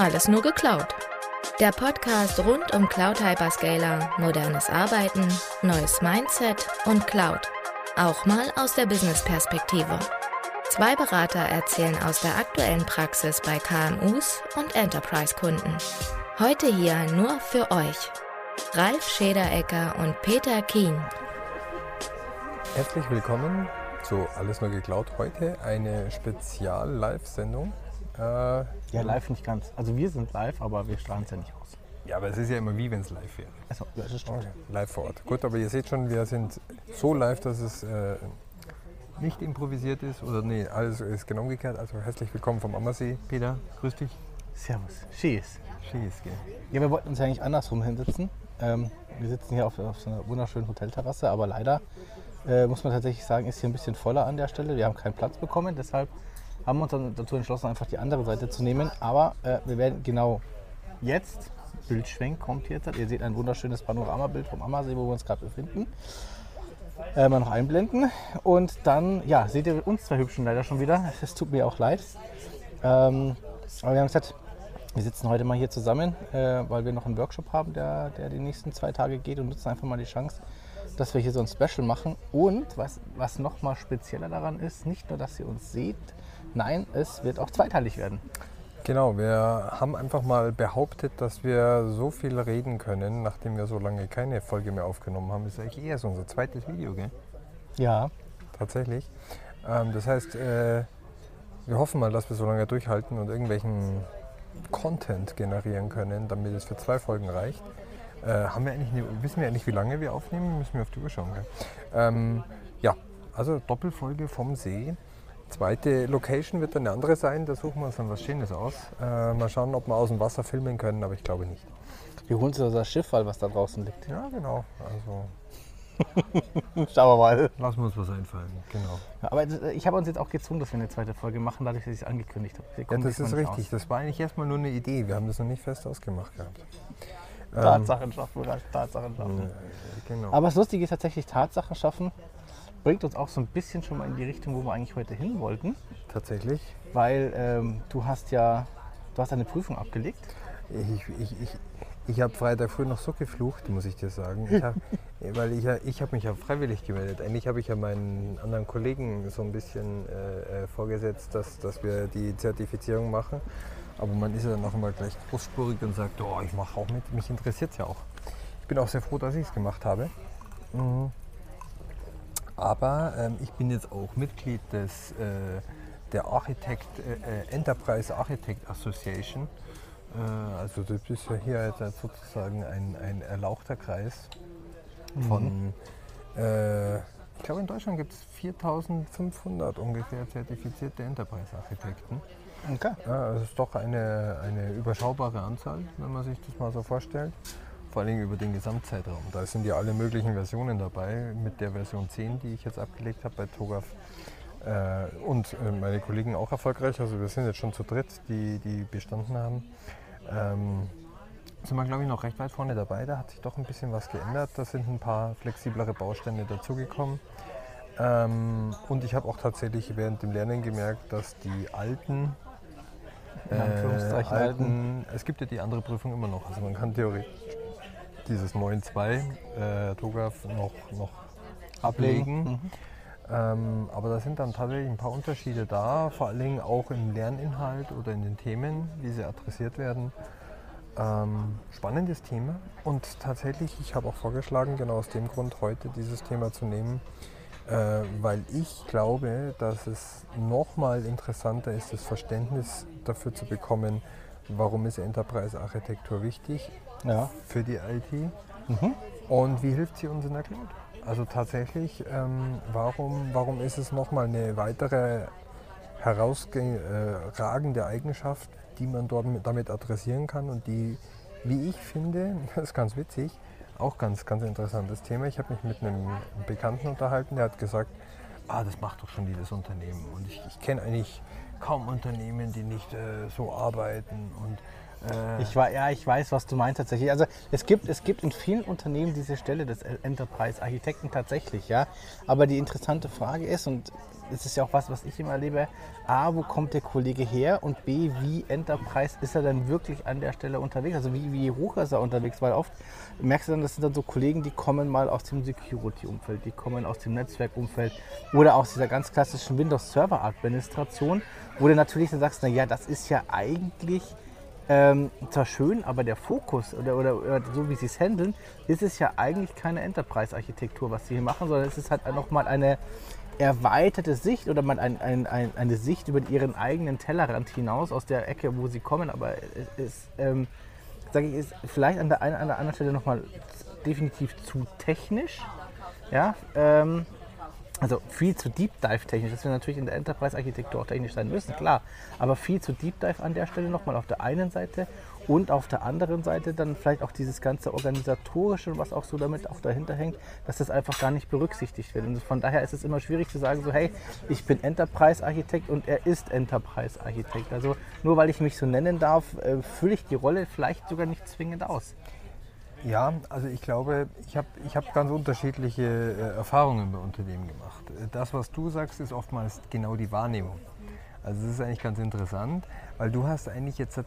Alles nur geklaut. Der Podcast rund um Cloud Hyperscaler, modernes Arbeiten, neues Mindset und Cloud. Auch mal aus der Business-Perspektive. Zwei Berater erzählen aus der aktuellen Praxis bei KMUs und Enterprise-Kunden. Heute hier nur für euch. Ralf Schederecker und Peter Kien. Herzlich willkommen zu Alles nur geklaut. Heute eine Spezial-Live-Sendung. Äh, Ja, live nicht ganz. Also wir sind live, aber wir strahlen es ja nicht aus. ja, aber es ist ja immer wie, wenn es live wäre. Also, ja, das stimmt. Okay, live vor Ort. Gut, aber ihr seht schon, wir sind so live, dass es äh, nicht improvisiert ist. Oder nee, alles ist genau umgekehrt. Also herzlich willkommen vom Ammersee. Peter, grüß dich. Servus. Cheers. Cheers, gell? Ja, wir wollten uns ja eigentlich andersrum hinsetzen. Ähm, wir sitzen hier auf, auf so einer wunderschönen Hotelterrasse, aber leider äh, muss man tatsächlich sagen, ist hier ein bisschen voller an der Stelle. Wir haben keinen Platz bekommen, deshalb haben uns dann dazu entschlossen, einfach die andere Seite zu nehmen. Aber äh, wir werden genau jetzt, Bildschwenk kommt jetzt, ihr seht ein wunderschönes Panoramabild vom Ammersee, wo wir uns gerade befinden. Äh, mal noch einblenden. Und dann, ja, seht ihr uns zwei Hübschen leider schon wieder. Es tut mir auch leid. Ähm, aber wir haben gesagt, wir sitzen heute mal hier zusammen, äh, weil wir noch einen Workshop haben, der, der die nächsten zwei Tage geht und nutzen einfach mal die Chance, dass wir hier so ein Special machen. Und was, was noch mal spezieller daran ist, nicht nur, dass ihr uns seht, nein, es wird auch zweiteilig werden. Genau, wir haben einfach mal behauptet, dass wir so viel reden können, nachdem wir so lange keine Folge mehr aufgenommen haben. Das ist eigentlich eher so unser zweites Video, gell? Ja, Tatsächlich. Ähm, das heißt, äh, wir hoffen mal, dass wir so lange durchhalten und irgendwelchen Content generieren können, damit es für zwei Folgen reicht. Äh, haben wir eigentlich, eine- wissen wir eigentlich, wie lange wir aufnehmen? Müssen wir auf die Uhr schauen. Gell? Ähm, ja, also Doppelfolge vom See. Zweite Location wird dann eine andere sein. Da suchen wir uns dann was Schönes aus. Äh, mal schauen, ob wir aus dem Wasser filmen können, aber ich glaube nicht. wir holen uns unser Schiff, weil was da draußen liegt. Ja, genau. Also Schauen wir mal. lassen wir uns was einfallen. Genau. Ja, aber äh, ich habe uns jetzt auch gezwungen, dass wir eine zweite Folge machen, dadurch, dass ich es angekündigt habe. Ja, das ist richtig. Das war eigentlich erstmal nur eine Idee. Wir haben das noch nicht fest ausgemacht gehabt. Aus. Tatsachen schaffen, Ralf, Tatsachen schaffen. Äh, genau. Aber das Lustige ist tatsächlich, Tatsachen schaffen bringt uns auch so ein bisschen schon mal in die Richtung, wo wir eigentlich heute hin wollten. Tatsächlich. Weil ähm, du hast ja, du hast eine Prüfung abgelegt. Ich, ich, ich, ich habe Freitag früh noch so geflucht, muss ich dir sagen. Ich hab, weil ich, ich habe mich ja freiwillig gemeldet. Eigentlich habe ich ja meinen anderen Kollegen so ein bisschen äh, äh, vorgesetzt, dass, dass wir die Zertifizierung machen. Aber man ist ja dann auch immer gleich großspurig und sagt, oh, ich mache auch mit. Mich interessiert es ja auch. Ich bin auch sehr froh, dass ich es gemacht habe. Mhm. Aber ähm, ich bin jetzt auch Mitglied des, äh, der Architect, äh, äh, Enterprise Architect Association. Äh, also das ist ja hier jetzt sozusagen ein, ein erlauchter Kreis von, äh, ich glaube in Deutschland gibt es 4500 ungefähr zertifizierte Enterprise-Architekten. Okay. Ja, das ist doch eine, eine überschaubare Anzahl, wenn man sich das mal so vorstellt. Vor allem über den Gesamtzeitraum. Da sind ja alle möglichen Versionen dabei, mit der Version 10, die ich jetzt abgelegt habe bei TOGAF. Äh, und äh, meine Kollegen auch erfolgreich. Also wir sind jetzt schon zu dritt, die, die bestanden haben. Ähm, sind wir, glaube ich, noch recht weit vorne dabei. Da hat sich doch ein bisschen was geändert. Da sind ein paar flexiblere Bausteine dazugekommen. Ähm, und ich habe auch tatsächlich während dem Lernen gemerkt, dass die alten, Anführungszeichen alten, es gibt ja die andere Prüfung immer noch. Also man kann theoretisch dieses 9.2 äh, TOGAF noch, noch ablegen. Mhm. Ähm, aber da sind dann tatsächlich ein paar Unterschiede da, vor allen Dingen auch im Lerninhalt oder in den Themen, wie sie adressiert werden. Ähm, spannendes Thema und tatsächlich, ich habe auch vorgeschlagen, genau aus dem Grund heute dieses Thema zu nehmen, äh, weil ich glaube, dass es nochmal interessanter ist, das Verständnis dafür zu bekommen, warum ist Enterprise-Architektur wichtig Ja. für die IT Mhm. und wie hilft sie uns in der Cloud? Also tatsächlich, ähm, warum, warum ist es nochmal eine weitere herausragende Eigenschaft, die man dort mit, damit adressieren kann und die, wie ich finde, das ist ganz witzig, auch ganz, ganz interessantes Thema. Ich habe mich mit einem Bekannten unterhalten, der hat gesagt, ah, das macht doch schon jedes Unternehmen. Und ich, ich kenne eigentlich kaum Unternehmen, die nicht äh, so arbeiten. Und Äh, Ich war, ja, ich weiß, was du meinst tatsächlich. Also es gibt, es gibt in vielen Unternehmen diese Stelle des Enterprise-Architekten tatsächlich, ja. Aber die interessante Frage ist, und es ist ja auch was, was ich immer erlebe, A, wo kommt der Kollege her und B, wie Enterprise ist er dann wirklich an der Stelle unterwegs? Also wie, wie hoch ist er unterwegs? Weil oft merkst du dann, das sind dann so Kollegen, die kommen mal aus dem Security-Umfeld, die kommen aus dem Netzwerkumfeld oder aus dieser ganz klassischen Windows-Server-Administration, wo du natürlich dann sagst, naja, das ist ja eigentlich ähm, zwar schön, aber der Fokus oder, oder, oder so wie sie es handeln, ist es ja eigentlich keine Enterprise-Architektur, was sie hier machen, sondern es ist halt nochmal eine erweiterte Sicht oder mal ein, ein, ein, eine Sicht über ihren eigenen Tellerrand hinaus aus der Ecke, wo sie kommen. Aber es ist, ähm, sage ich, ist vielleicht an der einen oder anderen Stelle nochmal definitiv zu technisch. Ja, ähm, also viel zu Deep Dive technisch, dass wir natürlich in der Enterprise-Architektur auch technisch sein müssen, klar. Aber viel zu Deep Dive an der Stelle nochmal auf der einen Seite und auf der anderen Seite dann vielleicht auch dieses ganze organisatorische, was auch so damit auch dahinter hängt, dass das einfach gar nicht berücksichtigt wird. Und von daher ist es immer schwierig zu sagen, so hey, ich bin Enterprise-Architekt und er ist Enterprise-Architekt. Also nur weil ich mich so nennen darf, äh, fülle ich die Rolle vielleicht sogar nicht zwingend aus. Ja, also ich glaube, ich habe ich hab ganz unterschiedliche äh, Erfahrungen bei Unternehmen gemacht. Äh, Das, was du sagst, ist oftmals genau die Wahrnehmung. Also das ist eigentlich ganz interessant, weil du hast eigentlich jetzt,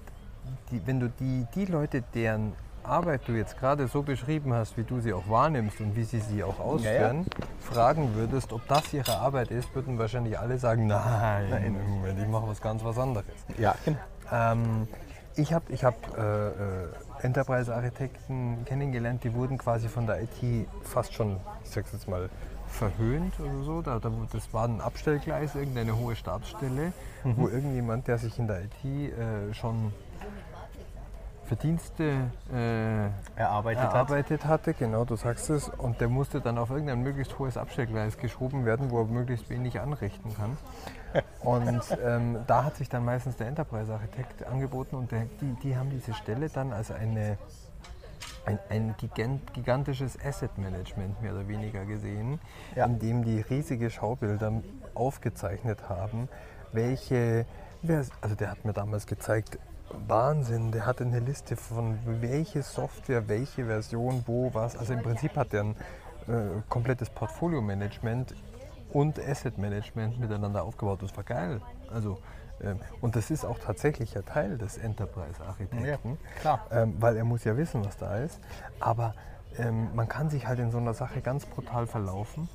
die, wenn du die, die Leute, deren Arbeit du jetzt gerade so beschrieben hast, wie du sie auch wahrnimmst und wie sie sie auch ausführen, fragen würdest, ob das ihre Arbeit ist, würden wahrscheinlich alle sagen, nein, Moment, ich mache was ganz was anderes. Ja, genau. Ähm, ich habe ich hab, äh, äh, Enterprise-Architekten kennengelernt, die wurden quasi von der IT fast schon, ich sag's jetzt mal, verhöhnt oder so. Da, da, das war ein Abstellgleis, irgendeine hohe Stabsstelle, wo irgendjemand, der sich in der IT äh, schon Verdienste äh, Erarbeitet hat. erarbeitet hatte, genau, du sagst es, und der musste dann auf irgendein möglichst hohes Abstellgleis geschoben werden, wo er möglichst wenig anrichten kann. Und ähm, da hat sich dann meistens der Enterprise-Architekt angeboten und der, die, die haben diese Stelle dann als eine, ein, ein gigan- gigantisches Asset-Management mehr oder weniger gesehen, Ja. in dem die riesige Schaubilder aufgezeichnet haben, welche, also der hat mir damals gezeigt, Wahnsinn, der hatte eine Liste von welche Software, welche Version, wo, was. Also im Prinzip hat der ein äh, komplettes Portfolio-Management und Asset-Management miteinander aufgebaut. Das war geil. Also, ähm, und das ist auch tatsächlich ein Teil des Enterprise-Architekten, klar. ähm, weil er muss ja wissen, was da ist. Aber ähm, man kann sich halt in so einer Sache ganz brutal verlaufen.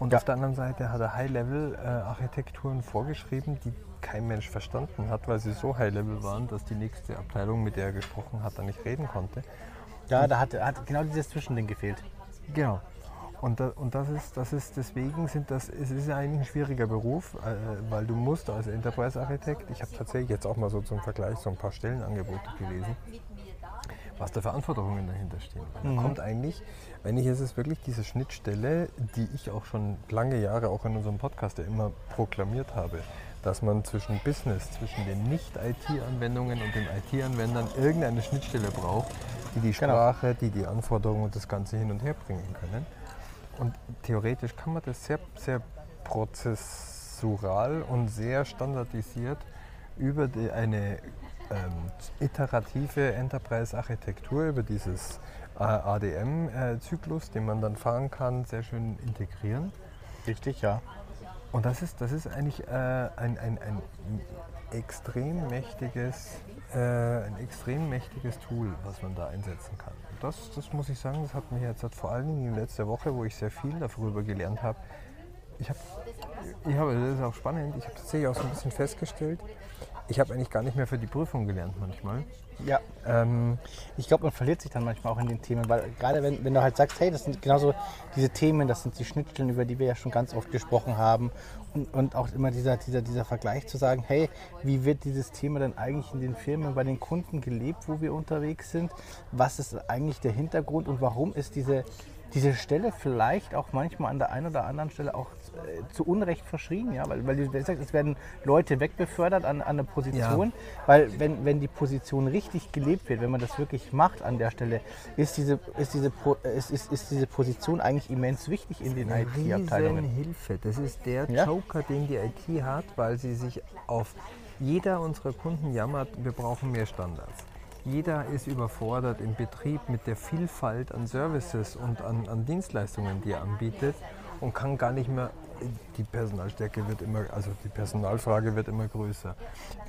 Und Ja. auf der anderen Seite hat er High-Level-Architekturen vorgeschrieben, die kein Mensch verstanden hat, weil sie so High-Level waren, dass die nächste Abteilung, mit der er gesprochen hat, da nicht reden konnte. Ja, da hat, hat genau dieses Zwischending gefehlt. Genau. Und, da, und das ist, das ist deswegen sind das, es ist ja eigentlich ein schwieriger Beruf, äh, weil du musst als Enterprise-Architekt, ich habe tatsächlich jetzt auch mal so zum Vergleich so ein paar Stellenangebote gelesen, was da für Anforderungen dahinter stehen. Da kommt eigentlich, wenn ich, es ist wirklich diese Schnittstelle, die ich auch schon lange Jahre auch in unserem Podcast ja immer proklamiert habe, dass man zwischen Business, zwischen den Nicht-IT-Anwendungen und den IT-Anwendern irgendeine Schnittstelle braucht, die die Genau. Sprache, die die Anforderungen und das Ganze hin und her bringen können. Und theoretisch kann man das sehr, sehr prozessural und sehr standardisiert über die, eine ähm, iterative Enterprise-Architektur, über dieses äh, ADM-Zyklus, den man dann fahren kann, sehr schön integrieren. Richtig, ja. Und das ist, das ist eigentlich äh, ein, ein, ein extrem mächtiges, äh, ein extrem mächtiges Tool, was man da einsetzen kann. Das, das muss ich sagen, das hat mich jetzt hat vor allen Dingen in letzter Woche, wo ich sehr viel darüber gelernt habe, ich habe, ich habe, das ist auch spannend, ich habe tatsächlich auch so ein bisschen festgestellt, ich habe eigentlich gar nicht mehr für die Prüfung gelernt manchmal. Ja, Ähm, ich glaube, man verliert sich dann manchmal auch in den Themen, weil gerade wenn, wenn du halt sagst, hey, das sind genauso diese Themen, das sind die Schnittstellen, über die wir ja schon ganz oft gesprochen haben und, und auch immer dieser, dieser, dieser Vergleich zu sagen, hey, wie wird dieses Thema dann eigentlich in den Firmen bei den Kunden gelebt, wo wir unterwegs sind? Was ist eigentlich der Hintergrund und warum ist diese, diese Stelle vielleicht auch manchmal an der einen oder anderen Stelle auch äh, zu Unrecht verschrien, ja, weil, weil wie gesagt, es werden Leute wegbefördert an, an eine Position, weil wenn, wenn die Position richtig gelebt wird, wenn man das wirklich macht an der Stelle, ist diese, ist diese, äh, ist, ist, ist diese Position eigentlich immens wichtig in den IT-Abteilungen. Hilfe. Das ist der Ja. Joker, den die IT hat, weil sie sich auf jeder unserer Kunden jammert, wir brauchen mehr Standards. jeder ist überfordert im Betrieb mit der Vielfalt an Services und an, an Dienstleistungen, die er anbietet und kann gar nicht mehr die Personalstärke wird immer, also die Personalfrage wird immer größer.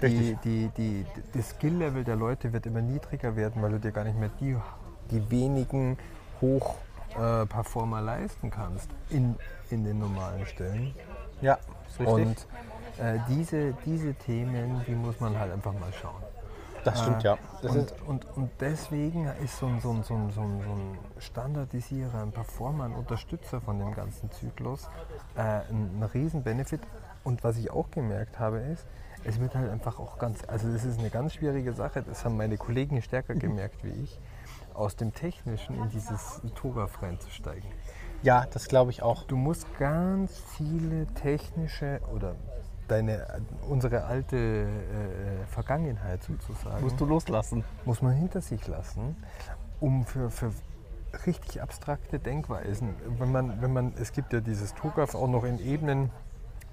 Die, die, die, das Skill-Level der Leute wird immer niedriger werden, weil du dir gar nicht mehr die, die wenigen Hoch-Performer leisten kannst in, in den normalen Stellen. Ja, richtig. Und äh, diese, diese Themen, die muss man halt einfach mal schauen. Das stimmt, Äh, ja. Das und, und, und deswegen ist so ein, so, ein, so, ein, so, ein, so ein Standardisierer, ein Performer, ein Unterstützer von dem ganzen Zyklus äh, ein, ein Riesen-Benefit. Und was ich auch gemerkt habe, ist, es wird halt einfach auch ganz, also das ist eine ganz schwierige Sache, das haben meine Kollegen stärker gemerkt wie ich, aus dem Technischen in dieses Togaf reinzusteigen. ja, das glaube ich auch. Du musst ganz viele technische oder deine, unsere alte äh, Vergangenheit sozusagen Musst du loslassen. muss man hinter sich lassen, um für, für richtig abstrakte Denkweisen, wenn man, wenn man, es gibt ja dieses TOGAF auch noch in Ebenen,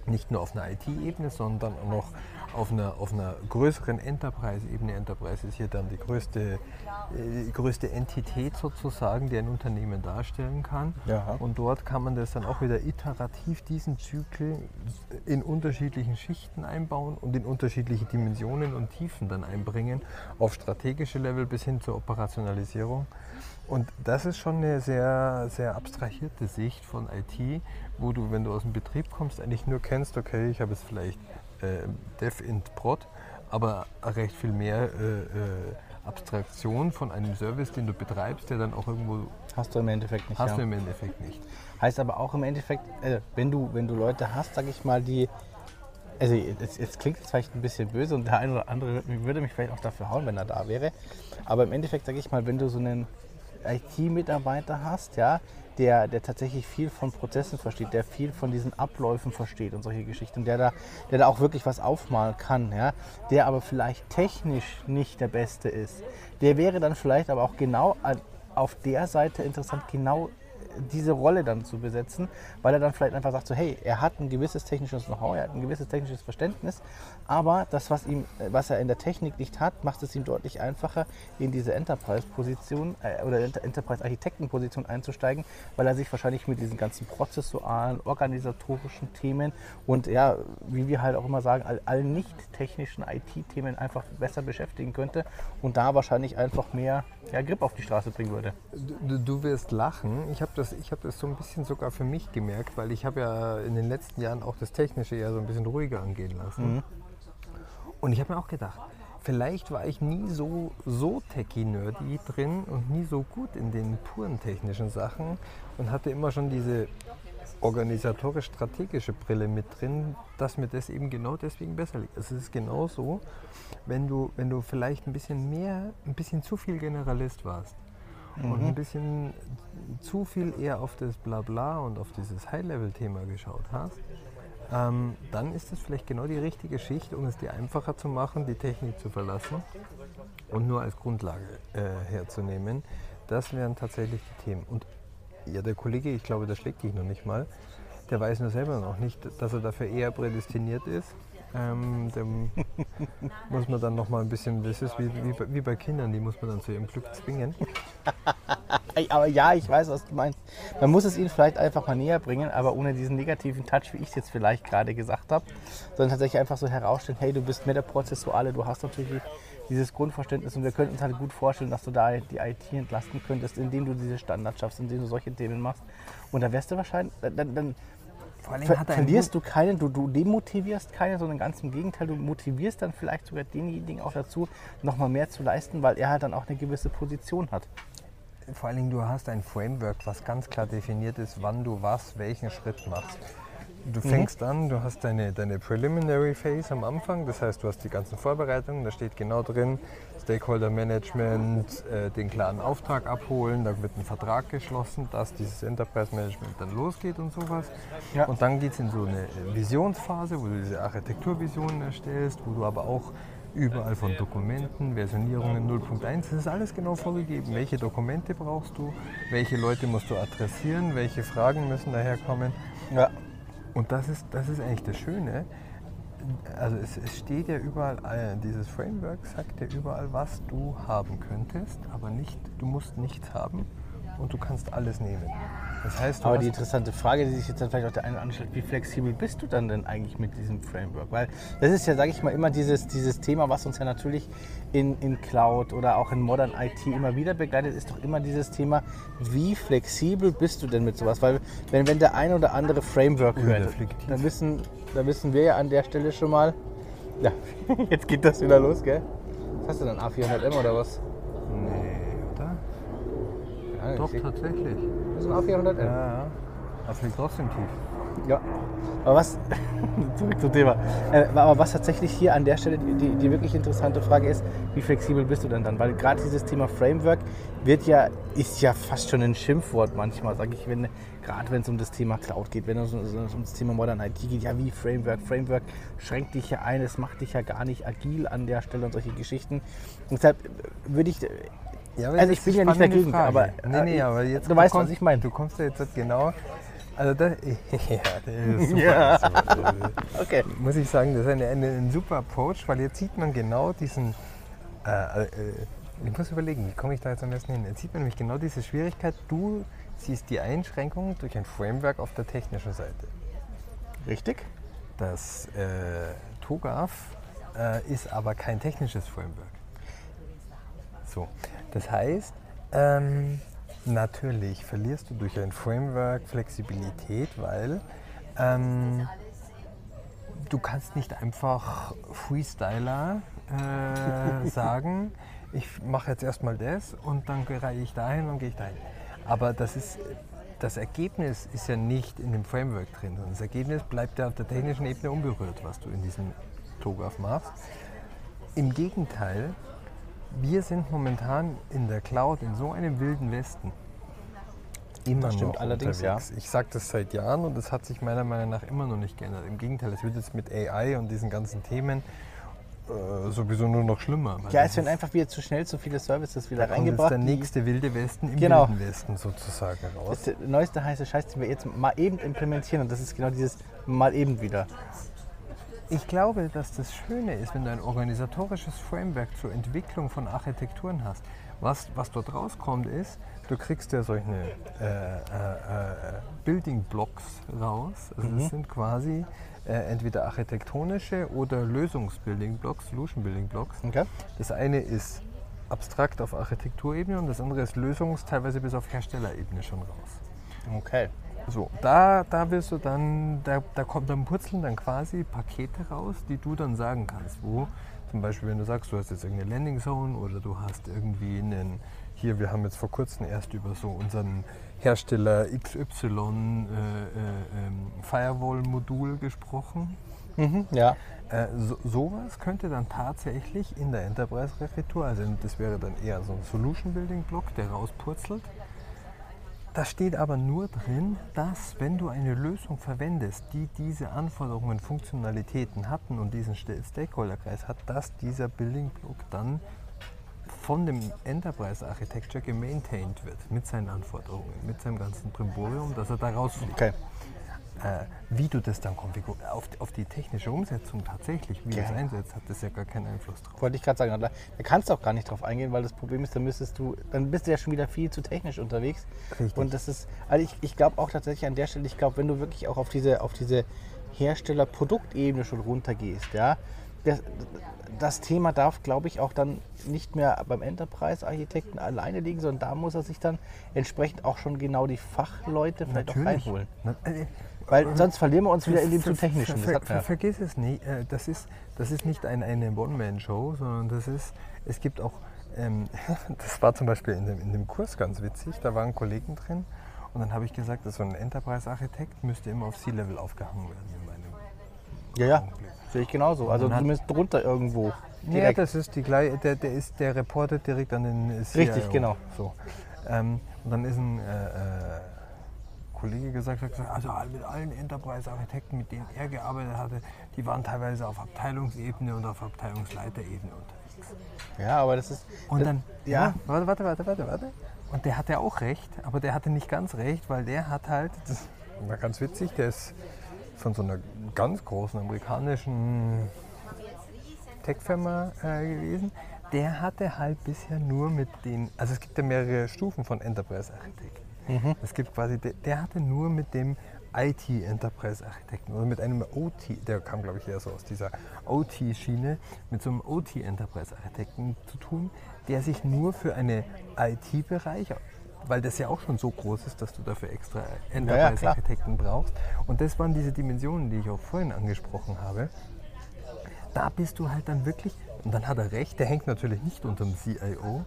nicht nur auf einer IT-Ebene, sondern auch noch auf einer, auf einer größeren Enterprise-Ebene. Enterprise ist hier dann die größte, äh, größte Entität sozusagen, die ein Unternehmen darstellen kann. Ja. Und dort kann man das dann auch wieder iterativ diesen Zyklus in unterschiedlichen Schichten einbauen und in unterschiedliche Dimensionen und Tiefen dann einbringen, auf strategische Level bis hin zur Operationalisierung. Und das ist schon eine sehr, sehr abstrahierte Sicht von IT, wo du, wenn du aus dem Betrieb kommst, eigentlich nur kennst, okay, ich habe jetzt vielleicht äh, Dev int Prod, aber recht viel mehr äh, äh, Abstraktion von einem Service, den du betreibst, der dann auch irgendwo Hast du im Endeffekt nicht. hast ja. du im Endeffekt nicht. Heißt aber auch im Endeffekt, äh, wenn, du, wenn du Leute hast, sag ich mal, die. Also jetzt, jetzt klingt es vielleicht ein bisschen böse und der eine oder andere würde mich- würde mich vielleicht auch dafür hauen, wenn er da wäre. Aber im Endeffekt, sag ich mal, wenn du so einen IT-Mitarbeiter hast, ja, der, der tatsächlich viel von Prozessen versteht, der viel von diesen Abläufen versteht und solche Geschichten, der da, der da auch wirklich was aufmalen kann, ja, der aber vielleicht technisch nicht der Beste ist, der wäre dann vielleicht aber auch genau auf der Seite interessant, genau diese Rolle dann zu besetzen, weil er dann vielleicht einfach sagt, so hey, er hat ein gewisses technisches Know-how, er hat ein gewisses technisches Verständnis, aber das, was, ihm, äh, was er in der Technik nicht hat, macht es ihm deutlich einfacher, in diese Enterprise-Position äh, oder Enter- Enterprise-Architekten-Position einzusteigen, weil er sich wahrscheinlich mit diesen ganzen prozessualen, organisatorischen Themen und ja, wie wir halt auch immer sagen, all, allen nicht technischen IT-Themen einfach besser beschäftigen könnte und da wahrscheinlich einfach mehr ja, Grip auf die Straße bringen würde. Du, du wirst lachen. Ich habe das, ich hab das so ein bisschen sogar für mich gemerkt, weil ich habe ja in den letzten Jahren auch das Technische eher so ein bisschen ruhiger angehen lassen. Und ich habe mir auch gedacht, vielleicht war ich nie so, so techy-nerdy drin und nie so gut in den puren technischen Sachen und hatte immer schon diese organisatorisch-strategische Brille mit drin, dass mir das eben genau deswegen besser liegt. Also es ist genauso, wenn du, wenn du vielleicht ein bisschen mehr, ein bisschen zu viel Generalist warst und ein bisschen zu viel eher auf das Blabla und auf dieses High-Level-Thema geschaut hast, ähm, dann ist es vielleicht genau die richtige Schicht, um es dir einfacher zu machen, die Technik zu verlassen und nur als Grundlage äh, herzunehmen. Das wären tatsächlich die Themen. Und ja, der Kollege, ich glaube, der schlägt dich noch nicht mal, der weiß nur selber noch nicht, dass er dafür eher prädestiniert ist. Ähm, dem muss man dann noch mal ein bisschen, das ist wie, wie, bei- wie bei Kindern, die muss man dann zu ihrem Glück zwingen. Aber ja, ich weiß, was du meinst. Man muss es ihnen vielleicht einfach mal näher bringen, aber ohne diesen negativen Touch, wie ich es jetzt vielleicht gerade gesagt habe, sondern tatsächlich einfach so herausstellen, hey, du bist mehr der Prozessuale, du hast natürlich dieses Grundverständnis und wir könnten uns halt gut vorstellen, dass du da die IT entlasten könntest, indem du diese Standards schaffst, indem du solche Themen machst. Und da wärst du wahrscheinlich, dann, dann ver er verlierst du keinen, du, du demotivierst keinen, sondern ganz im Gegenteil, du motivierst dann vielleicht sogar denjenigen auch dazu, nochmal mehr zu leisten, weil er halt dann auch eine gewisse Position hat. Vor allen Dingen, du hast ein Framework, was ganz klar definiert ist, wann du was, welchen Schritt machst. Du fängst an, du hast deine, deine Preliminary Phase am Anfang, das heißt, du hast die ganzen Vorbereitungen, da steht genau drin, Stakeholder Management, äh, den klaren Auftrag abholen, da wird ein Vertrag geschlossen, dass dieses Enterprise Management dann losgeht und sowas. Ja. Und dann geht es in so eine Visionsphase, wo du diese Architekturvisionen erstellst, wo du aber auch überall von Dokumenten, Versionierungen 0.1, das ist alles genau vorgegeben. Welche Dokumente brauchst du, welche Leute musst du adressieren, welche Fragen müssen daherkommen. Ja. Und das ist, das ist eigentlich das Schöne. also es, es steht ja überall, äh, dieses Framework sagt ja überall, was du haben könntest, aber nicht, du musst nichts haben und du kannst alles nehmen. Das heißt, Aber die interessante Frage, die sich jetzt dann vielleicht auch der eine anstellt, wie flexibel bist du dann denn eigentlich mit diesem Framework? Weil das ist ja, sage ich mal, immer dieses, dieses Thema, was uns ja natürlich in, in Cloud oder auch in Modern IT immer wieder begleitet, ist doch immer dieses Thema, wie flexibel bist du denn mit sowas? Weil wenn, wenn der ein oder andere Framework hört, dann wissen, dann wissen wir ja an der Stelle schon mal, ja, jetzt geht das wieder los, gell? Was hast du dann, A400M oder was? nee? Ja, Doch, ich- tatsächlich. Das ist ein A400M. Ja, ja. Das liegt trotzdem tief. Ja. Aber was, zurück zum Thema. Äh, aber was tatsächlich hier an der Stelle die, die wirklich interessante Frage ist, wie flexibel bist du denn dann? Weil gerade dieses Thema Framework wird ja, ist ja fast schon ein Schimpfwort manchmal, sage ich, wenn, gerade wenn es um das Thema Cloud geht, wenn es um um das Thema Modern IT geht, ja wie Framework, Framework schränkt dich ja ein, es macht dich ja gar nicht agil an der Stelle und solche Geschichten. Und deshalb würde ich, Ja, aber Also ich bin ja nicht dagegen, Frage. aber, Nee, äh, nee, aber jetzt. du weißt, was kommst, ich meine. Du kommst ja jetzt halt genau. Also, das, ja, das ist super. Ja. Also, okay. muss ich sagen, das ist eine, eine, ein super Approach, weil jetzt sieht man genau diesen. Äh, äh, ich muss überlegen, wie komme ich da jetzt am besten hin? Jetzt sieht man nämlich genau diese Schwierigkeit. Du siehst die Einschränkung durch ein Framework auf der technischen Seite. Richtig? Das äh, TOGAF äh, ist aber kein technisches Framework. So, das heißt, ähm, natürlich verlierst du durch ein Framework Flexibilität, weil ähm, du kannst nicht einfach Freestyler äh, sagen, ich mache jetzt erstmal das und dann gehe ich dahin und gehe ich dahin. Aber das ist das Ergebnis ist ja nicht in dem Framework drin, sondern das Ergebnis bleibt ja auf der technischen Ebene unberührt, was du in diesem TOGAF machst. Im Gegenteil, wir sind momentan in der Cloud in so einem wilden Westen. Immer Das stimmt noch allerdings, unterwegs. Ich sage das seit Jahren und es hat sich meiner Meinung nach immer noch nicht geändert. Im Gegenteil, es wird jetzt mit AI und diesen ganzen Themen äh, sowieso nur noch schlimmer. Ja, das es werden ist- einfach wieder zu schnell zu viele Services wieder da kommt jetzt reingebracht. der nächste wilde Westen im Genau. wilden Westen sozusagen raus. Das ist der neueste heiße Scheiß, den wir jetzt mal eben implementieren. Und das ist genau dieses mal eben wieder. Ich glaube, dass das Schöne ist, wenn du ein organisatorisches Framework zur Entwicklung von Architekturen hast. Was, was dort rauskommt, ist, du kriegst ja solche äh, äh, äh, Building Blocks raus. Also das sind quasi äh, entweder architektonische oder Lösungs-Building Blocks, Solution Building Blocks. Okay? Das eine ist abstrakt auf Architekturebene und das andere ist lösungs-, teilweise bis auf Herstellerebene schon raus. Okay. So, da, da wirst du dann, da, da kommt dann purzeln dann quasi Pakete raus, die du dann sagen kannst, wo zum Beispiel, wenn du sagst, du hast jetzt irgendeine Landing Zone oder du hast irgendwie einen, hier, wir haben jetzt vor kurzem erst über so unseren Hersteller XY äh, äh, ähm, Firewall-Modul gesprochen. Mhm, ja. Äh, so, sowas könnte dann tatsächlich in der Enterprise-Architektur, also das wäre dann eher so ein Solution-Building-Block, der rauspurzelt. Da steht aber nur drin, dass wenn du eine Lösung verwendest, die diese Anforderungen, Funktionalitäten hatten und diesen Sta- Stakeholderkreis hat, dass dieser Building Block dann von dem Enterprise Architecture gemaintained wird mit seinen Anforderungen, mit seinem ganzen Brimborium, dass er da rausfliegt. Okay. Äh, wie du das dann konfigurierst, auf, auf die technische Umsetzung tatsächlich, wie du es einsetzt, hat das ja gar keinen Einfluss drauf. Wollte ich gerade sagen, da da kannst du auch gar nicht drauf eingehen, weil das Problem ist, dann müsstest du, dann bist du ja schon wieder viel zu technisch unterwegs. Richtig. Und das ist, also ich, ich glaube auch tatsächlich an der Stelle, ich glaube, wenn du wirklich auch auf diese, auf diese Hersteller-Produktebene schon runtergehst, ja, das, das Thema darf, glaube ich, auch dann nicht mehr beim Enterprise-Architekten alleine liegen, sondern da muss er sich dann entsprechend auch schon genau die Fachleute vielleicht auch reinholen. Na, äh, Weil sonst verlieren wir uns wieder in dem ver- zu technischen. ver- ver- ja. Vergiss es nicht, äh, das ist, das ist nicht ein, eine One-Man-Show, sondern das ist, es gibt auch, ähm, das war zum Beispiel in dem, in dem Kurs ganz witzig, da waren Kollegen drin und dann habe ich gesagt, dass so ein Enterprise-Architekt müsste immer auf C-Level aufgehangen werden in meinem Ja, ja, Augenblick. sehe ich genauso. Also zumindest drunter irgendwo. Ja, Direkt. das ist die gleiche, der, der, ist, der reportet direkt an den CIO. Richtig, genau. So. Ähm, und dann ist ein äh, äh, Kollege gesagt, hat also mit allen Enterprise-Architekten, mit denen er gearbeitet hatte, die waren teilweise auf Abteilungsebene und auf Abteilungsleiterebene unterwegs. Ja, aber das ist. Und das, dann, ja. ja, warte, warte, warte, warte, warte. Und der hatte auch recht, aber der hatte nicht ganz recht, weil der hat halt, das war ganz witzig, der ist von so einer ganz großen amerikanischen Tech-Firma äh, gewesen. Der hatte halt bisher nur mit den, also es gibt ja mehrere Stufen von Enterprise Architekt. Es gibt quasi, der, der hatte nur mit dem IT Enterprise Architekten oder mit einem OT, der kam glaube ich eher so aus dieser OT-Schiene, mit so einem OT Enterprise Architekten zu tun, der sich nur für einen IT-Bereich, weil das ja auch schon so groß ist, dass du dafür extra Enterprise klar. Architekten brauchst. Und das waren diese Dimensionen, die ich auch vorhin angesprochen habe. Da bist du halt dann wirklich, und dann hat er recht, der hängt natürlich nicht unter dem CIO,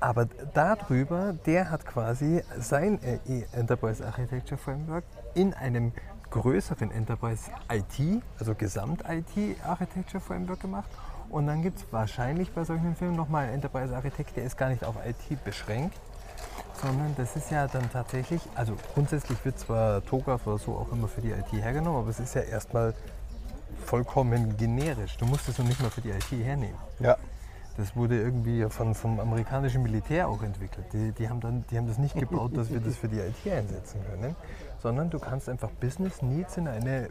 aber darüber, der hat quasi sein äh, Enterprise Architecture Framework in einem größeren Enterprise IT, also Gesamt-IT Architecture Framework gemacht. Und dann gibt es wahrscheinlich bei solchen Filmen nochmal einen Enterprise Architekt, der ist gar nicht auf IT beschränkt, sondern das ist ja dann tatsächlich, also grundsätzlich wird zwar TOGAF oder so auch immer für die IT hergenommen, aber es ist ja erstmal vollkommen generisch. Du musst es noch nicht mal für die IT hernehmen. Ja. Das wurde irgendwie von, vom amerikanischen Militär auch entwickelt. Die, die, haben dann, die haben das nicht gebaut, dass wir das für die IT einsetzen können, sondern du kannst einfach Business Needs in eine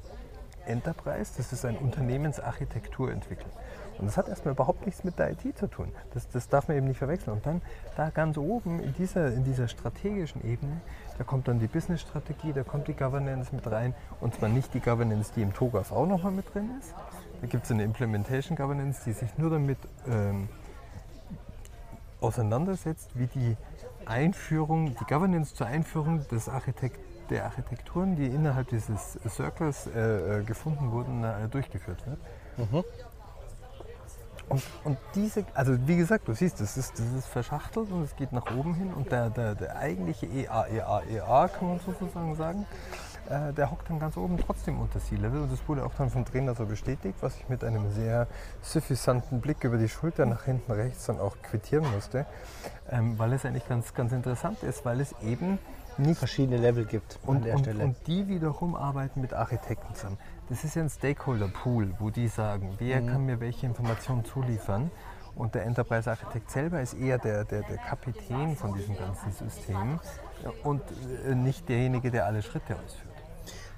Enterprise, das ist eine Unternehmensarchitektur entwickeln. Und das hat erstmal überhaupt nichts mit der IT zu tun. Das, das darf man eben nicht verwechseln. Und dann da ganz oben in dieser, in dieser strategischen Ebene, da kommt dann die Business-Strategie, da kommt die Governance mit rein. Und zwar nicht die Governance, die im TOGAF auch nochmal mit drin ist. Da gibt es eine Implementation Governance, die sich nur damit ähm, auseinandersetzt, wie die Einführung, die Governance zur Einführung des Architekt, der Architekturen, die innerhalb dieses Circles äh, äh, gefunden wurden, äh, durchgeführt wird. Und, und diese, also wie gesagt, du siehst, das ist, das ist verschachtelt und es geht nach oben hin und der, der, der eigentliche EA, EA, EA, kann man sozusagen sagen, äh, der hockt dann ganz oben trotzdem unter Sea-Level und das wurde auch dann vom Trainer so bestätigt, was ich mit einem sehr suffisanten Blick über die Schulter nach hinten rechts dann auch quittieren musste, ähm, weil es eigentlich ganz, ganz interessant ist, weil es eben nicht Verschiedene Level gibt an und, der und, Stelle. und die wiederum arbeiten mit Architekten zusammen. Das ist ja ein Stakeholder-Pool, wo die sagen, wer kann mir welche Informationen zuliefern. Und der Enterprise-Architekt selber ist eher der, der, der Kapitän von diesem ganzen System und äh, nicht derjenige, der alle Schritte ausführt.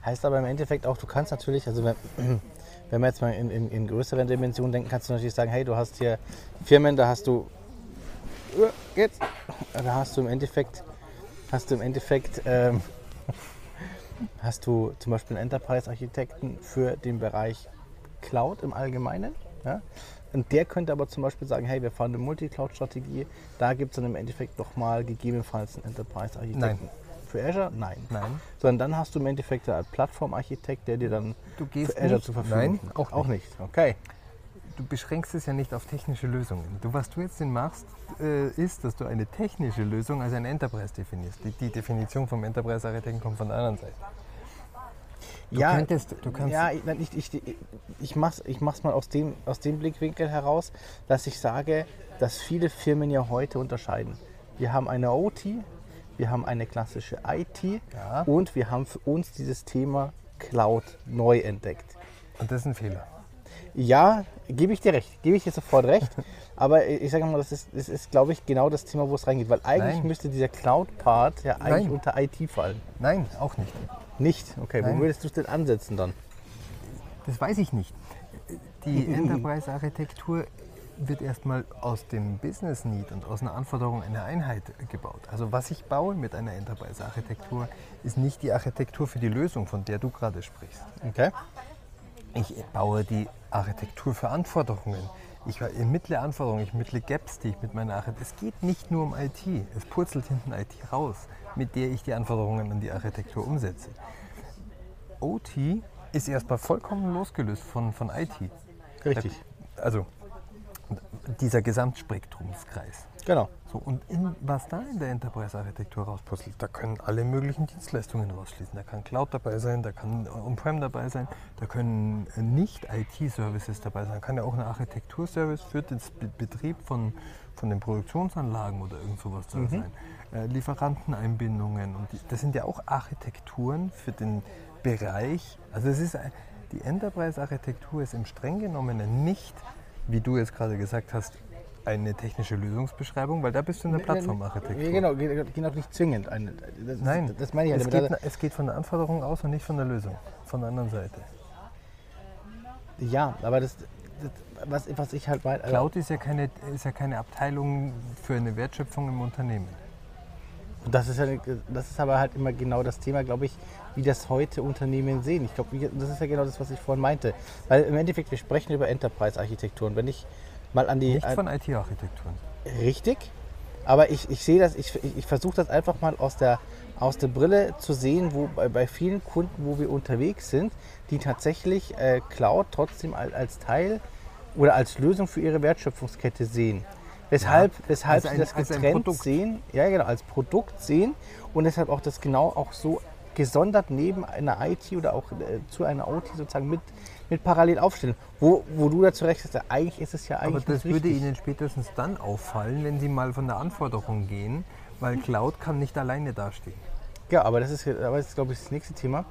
Heißt aber im Endeffekt auch, du kannst natürlich, also wenn, wenn wir jetzt mal in, in, in größeren Dimensionen denken, kannst du natürlich sagen, hey, du hast hier Firmen, da hast du jetzt, da hast du im Endeffekt, hast du im Endeffekt, ähm, hast du zum Beispiel einen Enterprise-Architekten für den Bereich Cloud im Allgemeinen. Ja? Und der könnte aber zum Beispiel sagen, hey, wir fahren eine Multi-Cloud-Strategie, da gibt es dann im Endeffekt nochmal gegebenenfalls einen Enterprise-Architekten. Nein. Für Azure? Nein. Nein. Sondern dann hast du im Endeffekt eine Art Plattformarchitekt, der dir dann Du gehst für Azure nicht- zur Verfügung Nein, auch auch nicht. Okay. Du beschränkst es ja nicht auf technische Lösungen. Du, was du jetzt denn machst, äh, ist, dass du eine technische Lösung als ein Enterprise definierst. Die, die Definition vom Enterprise-Architekten kommt von der anderen Seite. Du ja, könntest, du kannst, ja, ich, ich, ich, ich mache es mal aus dem, aus dem Blickwinkel heraus, dass ich sage, dass viele Firmen ja heute unterscheiden. Wir haben eine OT, wir haben eine klassische IT Ja. und wir haben für uns dieses Thema Cloud neu entdeckt. und das ist ein Fehler. Ja, gebe ich dir recht, gebe ich dir sofort recht. Aber ich sage mal, das ist, das ist glaube ich, genau das Thema, wo es reingeht. Weil eigentlich Nein. müsste dieser Cloud-Part ja eigentlich Nein. unter IT fallen. Nein, auch nicht. Nicht? Okay, Nein. wo würdest du es denn ansetzen dann? Das weiß ich nicht. Die Enterprise-Architektur wird erstmal aus dem Business Need und aus einer Anforderung einer Einheit gebaut. Also was ich baue mit einer Enterprise-Architektur, ist nicht die Architektur für die Lösung, von der du gerade sprichst. Okay. Ich baue die Architektur für Anforderungen. Ich ermittle Anforderungen, ich ermittle Gaps, die ich mit meiner Architektur. Es geht nicht nur um IT, es purzelt hinten IT raus, mit der ich die Anforderungen an die Architektur umsetze. OT ist erstmal vollkommen losgelöst von, von IT. Richtig. Also dieser Gesamtspektrumskreis. Genau. So, und in, was da in der Enterprise-Architektur rauspuzzelt, da können alle möglichen Dienstleistungen rausschließen. Da kann Cloud dabei sein, da kann On-Prem dabei sein, da können äh, Nicht-IT-Services dabei sein. Da kann ja auch ein Architekturservice für den Be- Betrieb von, von den Produktionsanlagen oder irgend sowas da sein. Äh, Lieferanteneinbindungen. Und die, das sind ja auch Architekturen für den Bereich. Also es ist ein- die Enterprise-Architektur ist im streng genommen nicht, wie du jetzt gerade gesagt hast, eine technische Lösungsbeschreibung, weil da bist du in der Plattformarchitektur. Genau, auch nicht zwingend. Eine, das, Nein, das meine ich es, geht, es geht von der Anforderung aus und nicht von der Lösung, von der anderen Seite. Ja, aber das, das was, was ich halt meine. Cloud ist ja, keine, ist ja keine Abteilung für eine Wertschöpfung im Unternehmen. Das ist, ja, das ist aber halt immer genau das Thema, glaube ich, wie das heute Unternehmen sehen. Ich glaube, das ist ja genau das, was ich vorhin meinte. Weil im Endeffekt, wir sprechen über Enterprise-Architekturen. Wenn ich mal an die. Nicht von IT-Architekturen. richtig, aber ich, ich sehe das, ich, ich, versuche das einfach mal aus der, aus der Brille zu sehen, wo bei, bei vielen Kunden, wo wir unterwegs sind, die tatsächlich äh, Cloud trotzdem als, als Teil oder als Lösung für ihre Wertschöpfungskette sehen. Weshalb, weshalb als ein- sie das getrennt sehen, ja genau, als Produkt sehen und deshalb auch das genau auch so gesondert neben einer IT oder auch äh, zu einer OT sozusagen mit, mit parallel aufstellen. Wo, wo du dazu recht hast, eigentlich ist es ja Aber eigentlich das nicht würde. Ihnen spätestens dann auffallen, wenn Sie mal von der Anforderung gehen, weil Cloud kann nicht alleine dastehen. Ja, aber das ist, aber das ist, glaube ich, das nächste Thema.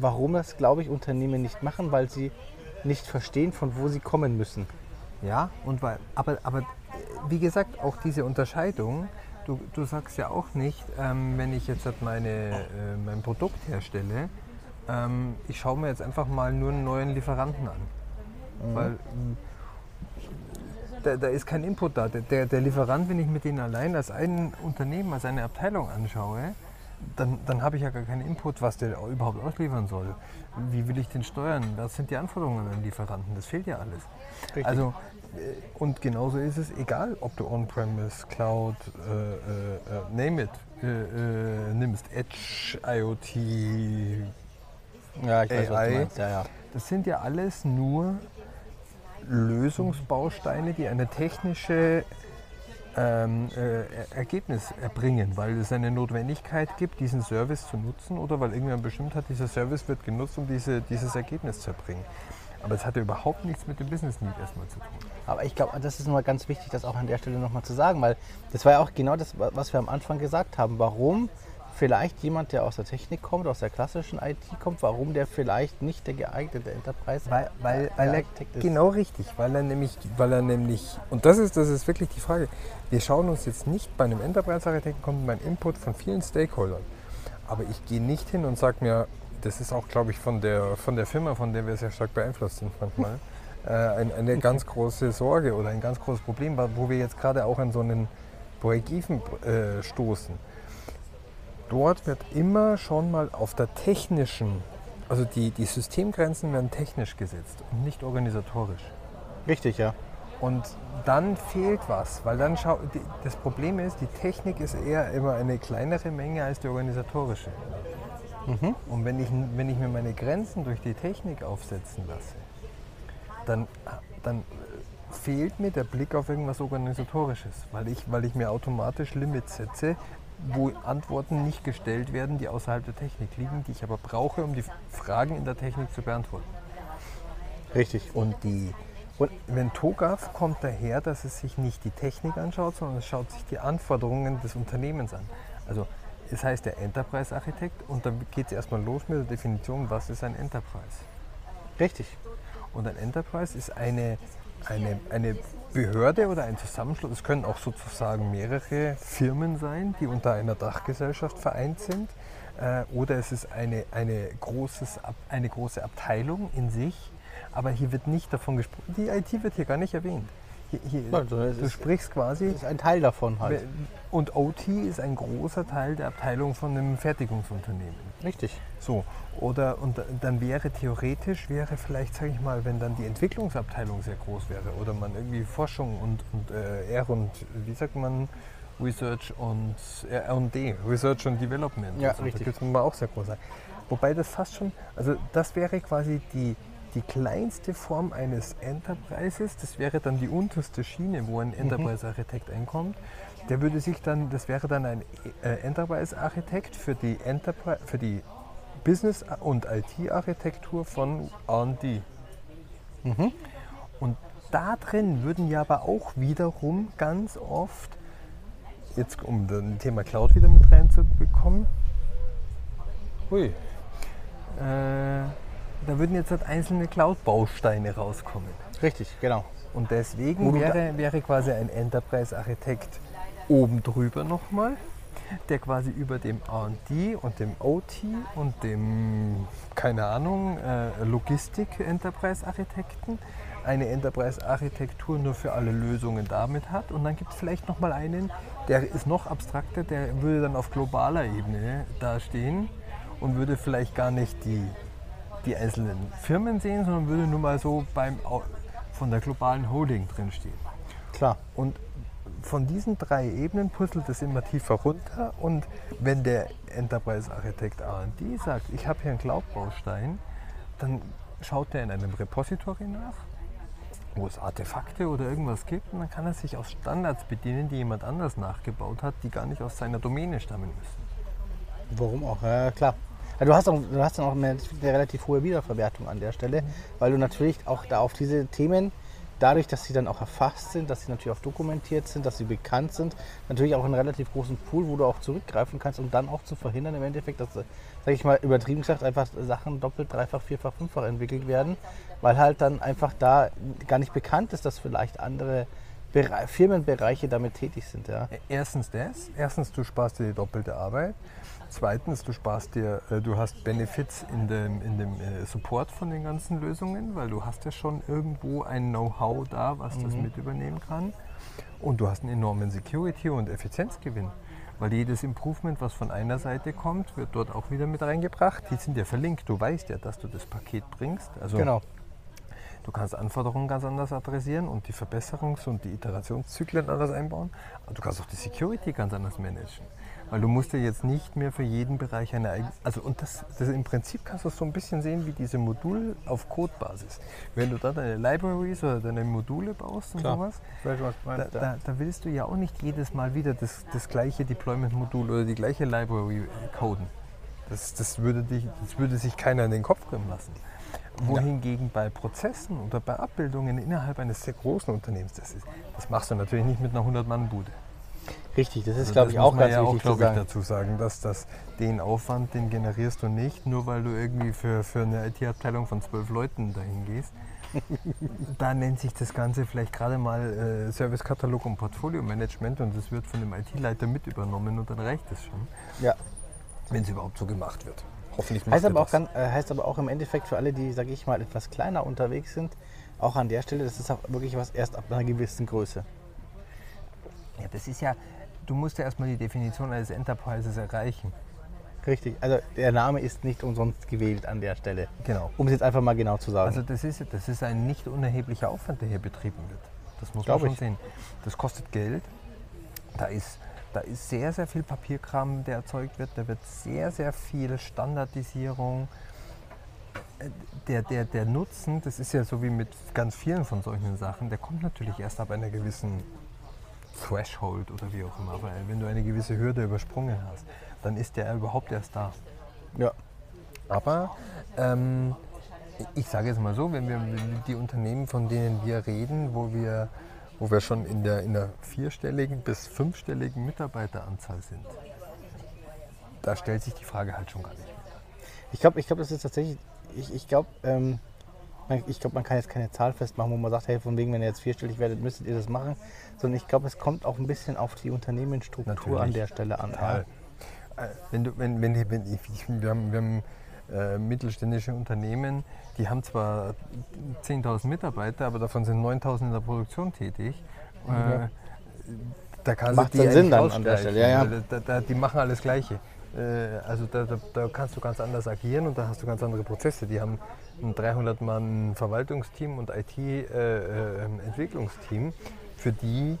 Warum das, glaube ich, Unternehmen nicht machen, weil sie nicht verstehen, von wo sie kommen müssen. Ja, und weil, aber, aber äh, wie gesagt, auch diese Unterscheidung, du, du sagst ja auch nicht, ähm, wenn ich jetzt halt meine, äh, mein Produkt herstelle, ähm, ich schaue mir jetzt einfach mal nur einen neuen Lieferanten an. Weil ähm, da, da ist kein Input da. Der, der Lieferant, wenn ich mir den allein als ein Unternehmen, als eine Abteilung anschaue, dann, dann habe ich ja gar keinen Input, was der überhaupt ausliefern soll. Wie will ich den steuern? Was sind die Anforderungen an den Lieferanten? Das fehlt ja alles. Richtig. Also, äh, und genauso ist es, egal ob du On-Premise, Cloud, äh, äh, äh, name it, äh, äh, nimmst, Edge, IoT, Ja, ich weiß, meinst. Ja, ja. das sind ja alles nur Lösungsbausteine, die eine technische ähm, äh, Er- Ergebnis erbringen, weil es eine Notwendigkeit gibt, diesen Service zu nutzen oder weil irgendjemand bestimmt hat, dieser Service wird genutzt, um diese, dieses Ergebnis zu erbringen. Aber es hat ja überhaupt nichts mit dem Business Need erstmal zu tun. Aber ich glaube, das ist nochmal ganz wichtig, das auch an der Stelle nochmal zu sagen, weil das war ja auch genau das, was wir am Anfang gesagt haben. Warum vielleicht jemand, der aus der Technik kommt, aus der klassischen IT kommt, warum der vielleicht nicht der geeignete Enterprise Weil, weil, weil er, Architekt ist. genau richtig, weil er nämlich, weil er nämlich, und das ist, das ist wirklich die Frage, wir schauen uns jetzt nicht bei einem Enterprise-Architekten, kommt mein Input von vielen Stakeholdern, aber ich gehe nicht hin und sage mir, das ist auch, glaube ich, von der, von der Firma, von der wir sehr stark beeinflusst sind manchmal, äh, ein, eine ganz große Sorge oder ein ganz großes Problem, wo wir jetzt gerade auch an so einen Break-Even äh, stoßen. Dort wird immer schon mal auf der technischen, also die, die Systemgrenzen werden technisch gesetzt und nicht organisatorisch. Richtig, ja. Und dann fehlt was, weil dann schau, das Problem ist, die Technik ist eher immer eine kleinere Menge als die organisatorische. Und wenn ich, wenn ich mir meine Grenzen durch die Technik aufsetzen lasse, dann, dann fehlt mir der Blick auf irgendwas Organisatorisches, weil ich, weil ich mir automatisch Limits setze, wo Antworten nicht gestellt werden, die außerhalb der Technik liegen, die ich aber brauche, um die Fragen in der Technik zu beantworten. Richtig. Und die Und- wenn TOGAF kommt daher, dass es sich nicht die Technik anschaut, sondern es schaut sich die Anforderungen des Unternehmens an. Also es heißt der Enterprise-Architekt und dann geht es erstmal los mit der Definition, was ist ein Enterprise. Richtig. Und ein Enterprise ist eine, eine, eine Behörde oder ein Zusammenschluss. Es können auch sozusagen mehrere Firmen sein, die unter einer Dachgesellschaft vereint sind. Äh, oder es ist eine, eine, großes, eine große Abteilung in sich. Aber hier wird nicht davon gesprochen. Die IT wird hier gar nicht erwähnt. Hier, Also, du ist- sprichst quasi. Das ist ein Teil davon halt. Und OT ist ein großer Teil der Abteilung von einem Fertigungsunternehmen. Richtig. So, oder und dann wäre theoretisch, wäre vielleicht, sage ich mal, wenn dann die Entwicklungsabteilung sehr groß wäre oder man irgendwie Forschung und, und äh, R und, wie sagt man, Research und R&D, Research und Development. Ja, und so, richtig. Da gibt es auch sehr groß sein. Wobei das fast schon, also das wäre quasi die, die kleinste Form eines Enterprises, das wäre dann die unterste Schiene, wo ein Enterprise-Architekt einkommt. Der würde sich dann, das wäre dann ein äh, Enterprise-Architekt für die, Enterprise, für die Business- und IT-Architektur von R&D. Und da drin würden ja aber auch wiederum ganz oft, jetzt um das Thema Cloud wieder mit reinzubekommen, hui, äh, da würden jetzt halt einzelne Cloud-Bausteine rauskommen. Richtig, genau. Und deswegen wäre, wäre quasi ein Enterprise-Architekt oben drüber nochmal, der quasi über dem RD und dem OT und dem, keine Ahnung, äh, Logistik-Enterprise-Architekten eine Enterprise-Architektur nur für alle Lösungen damit hat. Und dann gibt es vielleicht nochmal einen, der ist noch abstrakter, der würde dann auf globaler Ebene dastehen und würde vielleicht gar nicht die, die einzelnen Firmen sehen, sondern würde nur mal so beim, von der globalen Holding drinstehen. Klar. Und von diesen drei Ebenen puzzelt es immer tiefer runter und wenn der Enterprise-Architekt R&D sagt, ich habe hier einen Cloud-Baustein, dann schaut er in einem Repository nach, wo es Artefakte oder irgendwas gibt und dann kann er sich aus Standards bedienen, die jemand anders nachgebaut hat, die gar nicht aus seiner Domäne stammen müssen. Warum auch? Ja, klar. Ja, du, hast auch, du hast dann auch eine, relativ hohe Wiederverwertung an der Stelle, weil du natürlich auch da auf diese Themen dadurch, dass sie dann auch erfasst sind, dass sie natürlich auch dokumentiert sind, dass sie bekannt sind, natürlich auch einen relativ großen Pool, wo du auch zurückgreifen kannst, um dann auch zu verhindern im Endeffekt, dass, sage ich mal, übertrieben gesagt, einfach Sachen doppelt, dreifach, vierfach, fünffach entwickelt werden, weil halt dann einfach da gar nicht bekannt ist, dass vielleicht andere Bere Firmenbereiche damit tätig sind. Ja. Erstens das, erstens du sparst dir die doppelte Arbeit. Zweitens, du sparst dir, äh, du hast Benefits in dem, in dem äh, Support von den ganzen Lösungen, weil du hast ja schon irgendwo ein Know-how da, was das Mhm. mit übernehmen kann. Und du hast einen enormen Security- und Effizienzgewinn. Weil jedes Improvement, was von einer Seite kommt, wird dort auch wieder mit reingebracht. Die sind ja verlinkt. Du weißt ja, dass du das Paket bringst. Also Genau. Du kannst Anforderungen ganz anders adressieren und die Verbesserungs- und die Iterationszyklen anders einbauen. Aber du kannst auch die Security ganz anders managen. Weil du musst ja jetzt nicht mehr für jeden Bereich eine eigene. Also und das, das im Prinzip kannst du es so ein bisschen sehen wie diese Modul auf Codebasis. Wenn du da deine Libraries oder deine Module baust und Klar. sowas, da, da, da willst du ja auch nicht jedes Mal wieder das, das gleiche Deployment-Modul oder die gleiche Library äh, coden. Das, das, würde dich, das würde sich keiner in den Kopf kriegen lassen. Wohingegen bei Prozessen oder bei Abbildungen innerhalb eines sehr großen Unternehmens, das, ist, das machst du natürlich nicht mit einer 100-Mann-Bude. Richtig, das ist, Also glaube ich, auch ganz ja auch, wichtig zu glaube ich, sagen. dazu sagen, dass das, den Aufwand, den generierst du nicht, nur weil du irgendwie für, für eine IT-Abteilung von zwölf Leuten dahin gehst. da nennt sich das Ganze vielleicht gerade mal äh, Servicekatalog und Portfolio-Management und das wird von dem IT-Leiter mit übernommen und dann reicht es schon, Ja. wenn es überhaupt so gemacht wird. Hoffentlich Heißt er aber, auch das. ganz, äh, heißt aber auch im Endeffekt für alle, die, sage ich mal, etwas kleiner unterwegs sind, auch an der Stelle, das ist auch wirklich was erst ab einer gewissen Größe. Ja, das ist ja, du musst ja erstmal die Definition eines Enterprises erreichen. Richtig, also der Name ist nicht umsonst gewählt an der Stelle. Genau. Um es jetzt einfach mal genau zu sagen. Also das ist, das ist ein nicht unerheblicher Aufwand, der hier betrieben wird. Das muss Glaub man schon ich. sehen. Das kostet Geld. Da ist, da ist sehr, sehr viel Papierkram, der erzeugt wird. Da wird sehr, sehr viel Standardisierung. Äh, Der, der, der Nutzen, das ist ja so wie mit ganz vielen von solchen Sachen, der kommt natürlich erst ab einer gewissen Threshold oder wie auch immer. Weil wenn du eine gewisse Hürde übersprungen hast, dann ist der überhaupt erst da. ja. Aber ähm, ich sage jetzt mal so, wenn wir die Unternehmen, von denen wir reden, wo wir, wo wir schon in der, in der vierstelligen bis fünfstelligen Mitarbeiteranzahl sind, da stellt sich die Frage halt schon gar nicht mehr. Ich glaube, ich glaub, das ist tatsächlich, ich, ich glaube, ähm, man- ich glaube, man kann jetzt keine Zahl festmachen, wo man sagt, hey, von wegen, wenn ihr jetzt vierstellig werdet, müsstet ihr das machen. Sondern ich glaube, es kommt auch ein bisschen auf die Unternehmensstruktur Natürlich. an der Stelle an. Total. Äh, Wenn du, wenn, wenn, wenn ich, wir haben, wir haben äh, mittelständische Unternehmen, die haben zwar 10.000 Mitarbeiter, aber davon sind 9.000 in der Produktion tätig. Äh, da kannst Macht dann Sinn dann an der Stelle, ja, ja. Da, da, die machen alles Gleiche. Äh, also da, da, kannst du ganz anders agieren und da hast du ganz andere Prozesse. Die haben ein 300-Mann Verwaltungsteam und IT-Entwicklungsteam. Für die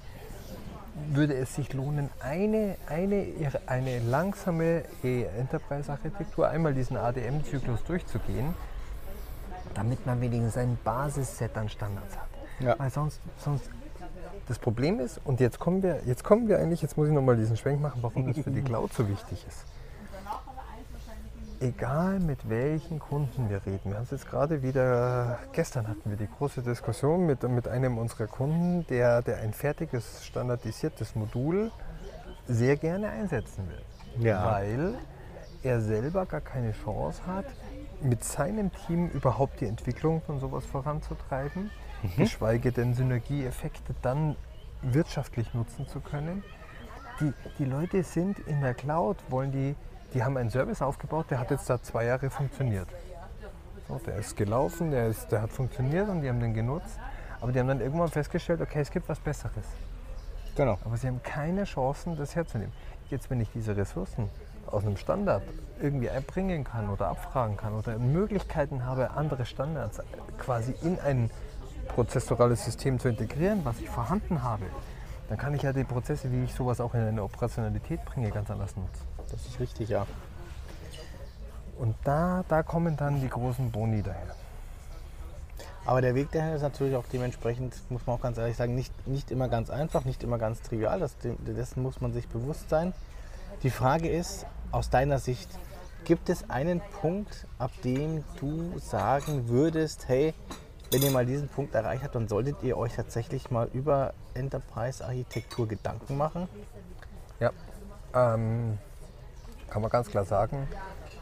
würde es sich lohnen, eine, eine, eine langsame äh, Enterprise-Architektur, einmal diesen ADM-Zyklus durchzugehen, damit man wenigstens ein Basisset an Standards hat. Ja. Weil sonst, sonst das Problem ist, und jetzt kommen wir, jetzt kommen wir eigentlich, jetzt muss ich nochmal diesen Schwenk machen, warum das für die Cloud so wichtig ist. Egal mit welchen Kunden wir reden, wir haben es jetzt gerade wieder, gestern hatten wir die große Diskussion mit, mit einem unserer Kunden, der, der ein fertiges, standardisiertes Modul sehr gerne einsetzen will. Ja. Weil er selber gar keine Chance hat, mit seinem Team überhaupt die Entwicklung von sowas voranzutreiben, geschweige denn Synergieeffekte dann wirtschaftlich nutzen zu können. Die, die Leute sind in der Cloud, wollen die, die haben einen Service aufgebaut, der hat jetzt da zwei Jahre funktioniert. So, der ist gelaufen, der, ist, der hat funktioniert und die haben den genutzt. Aber die haben dann irgendwann festgestellt, okay, es gibt was Besseres. Genau. Aber sie haben keine Chancen, das herzunehmen. Jetzt, wenn ich diese Ressourcen aus einem Standard irgendwie einbringen kann oder abfragen kann oder Möglichkeiten habe, andere Standards quasi in ein prozessorales System zu integrieren, was ich vorhanden habe, dann kann ich ja die Prozesse, wie ich sowas auch in eine Operationalität bringe, ganz anders nutzen. Das ist richtig, ja. Und da, da kommen dann die großen Boni daher. Aber der Weg dahin ist natürlich auch dementsprechend, muss man auch ganz ehrlich sagen, nicht, nicht immer ganz einfach, nicht immer ganz trivial. Das, dessen muss man sich bewusst sein. Die Frage ist, aus deiner Sicht, gibt es einen Punkt, ab dem du sagen würdest, hey, wenn ihr mal diesen Punkt erreicht habt, dann solltet ihr euch tatsächlich mal über Enterprise-Architektur Gedanken machen? Ja, ähm, kann man ganz klar sagen.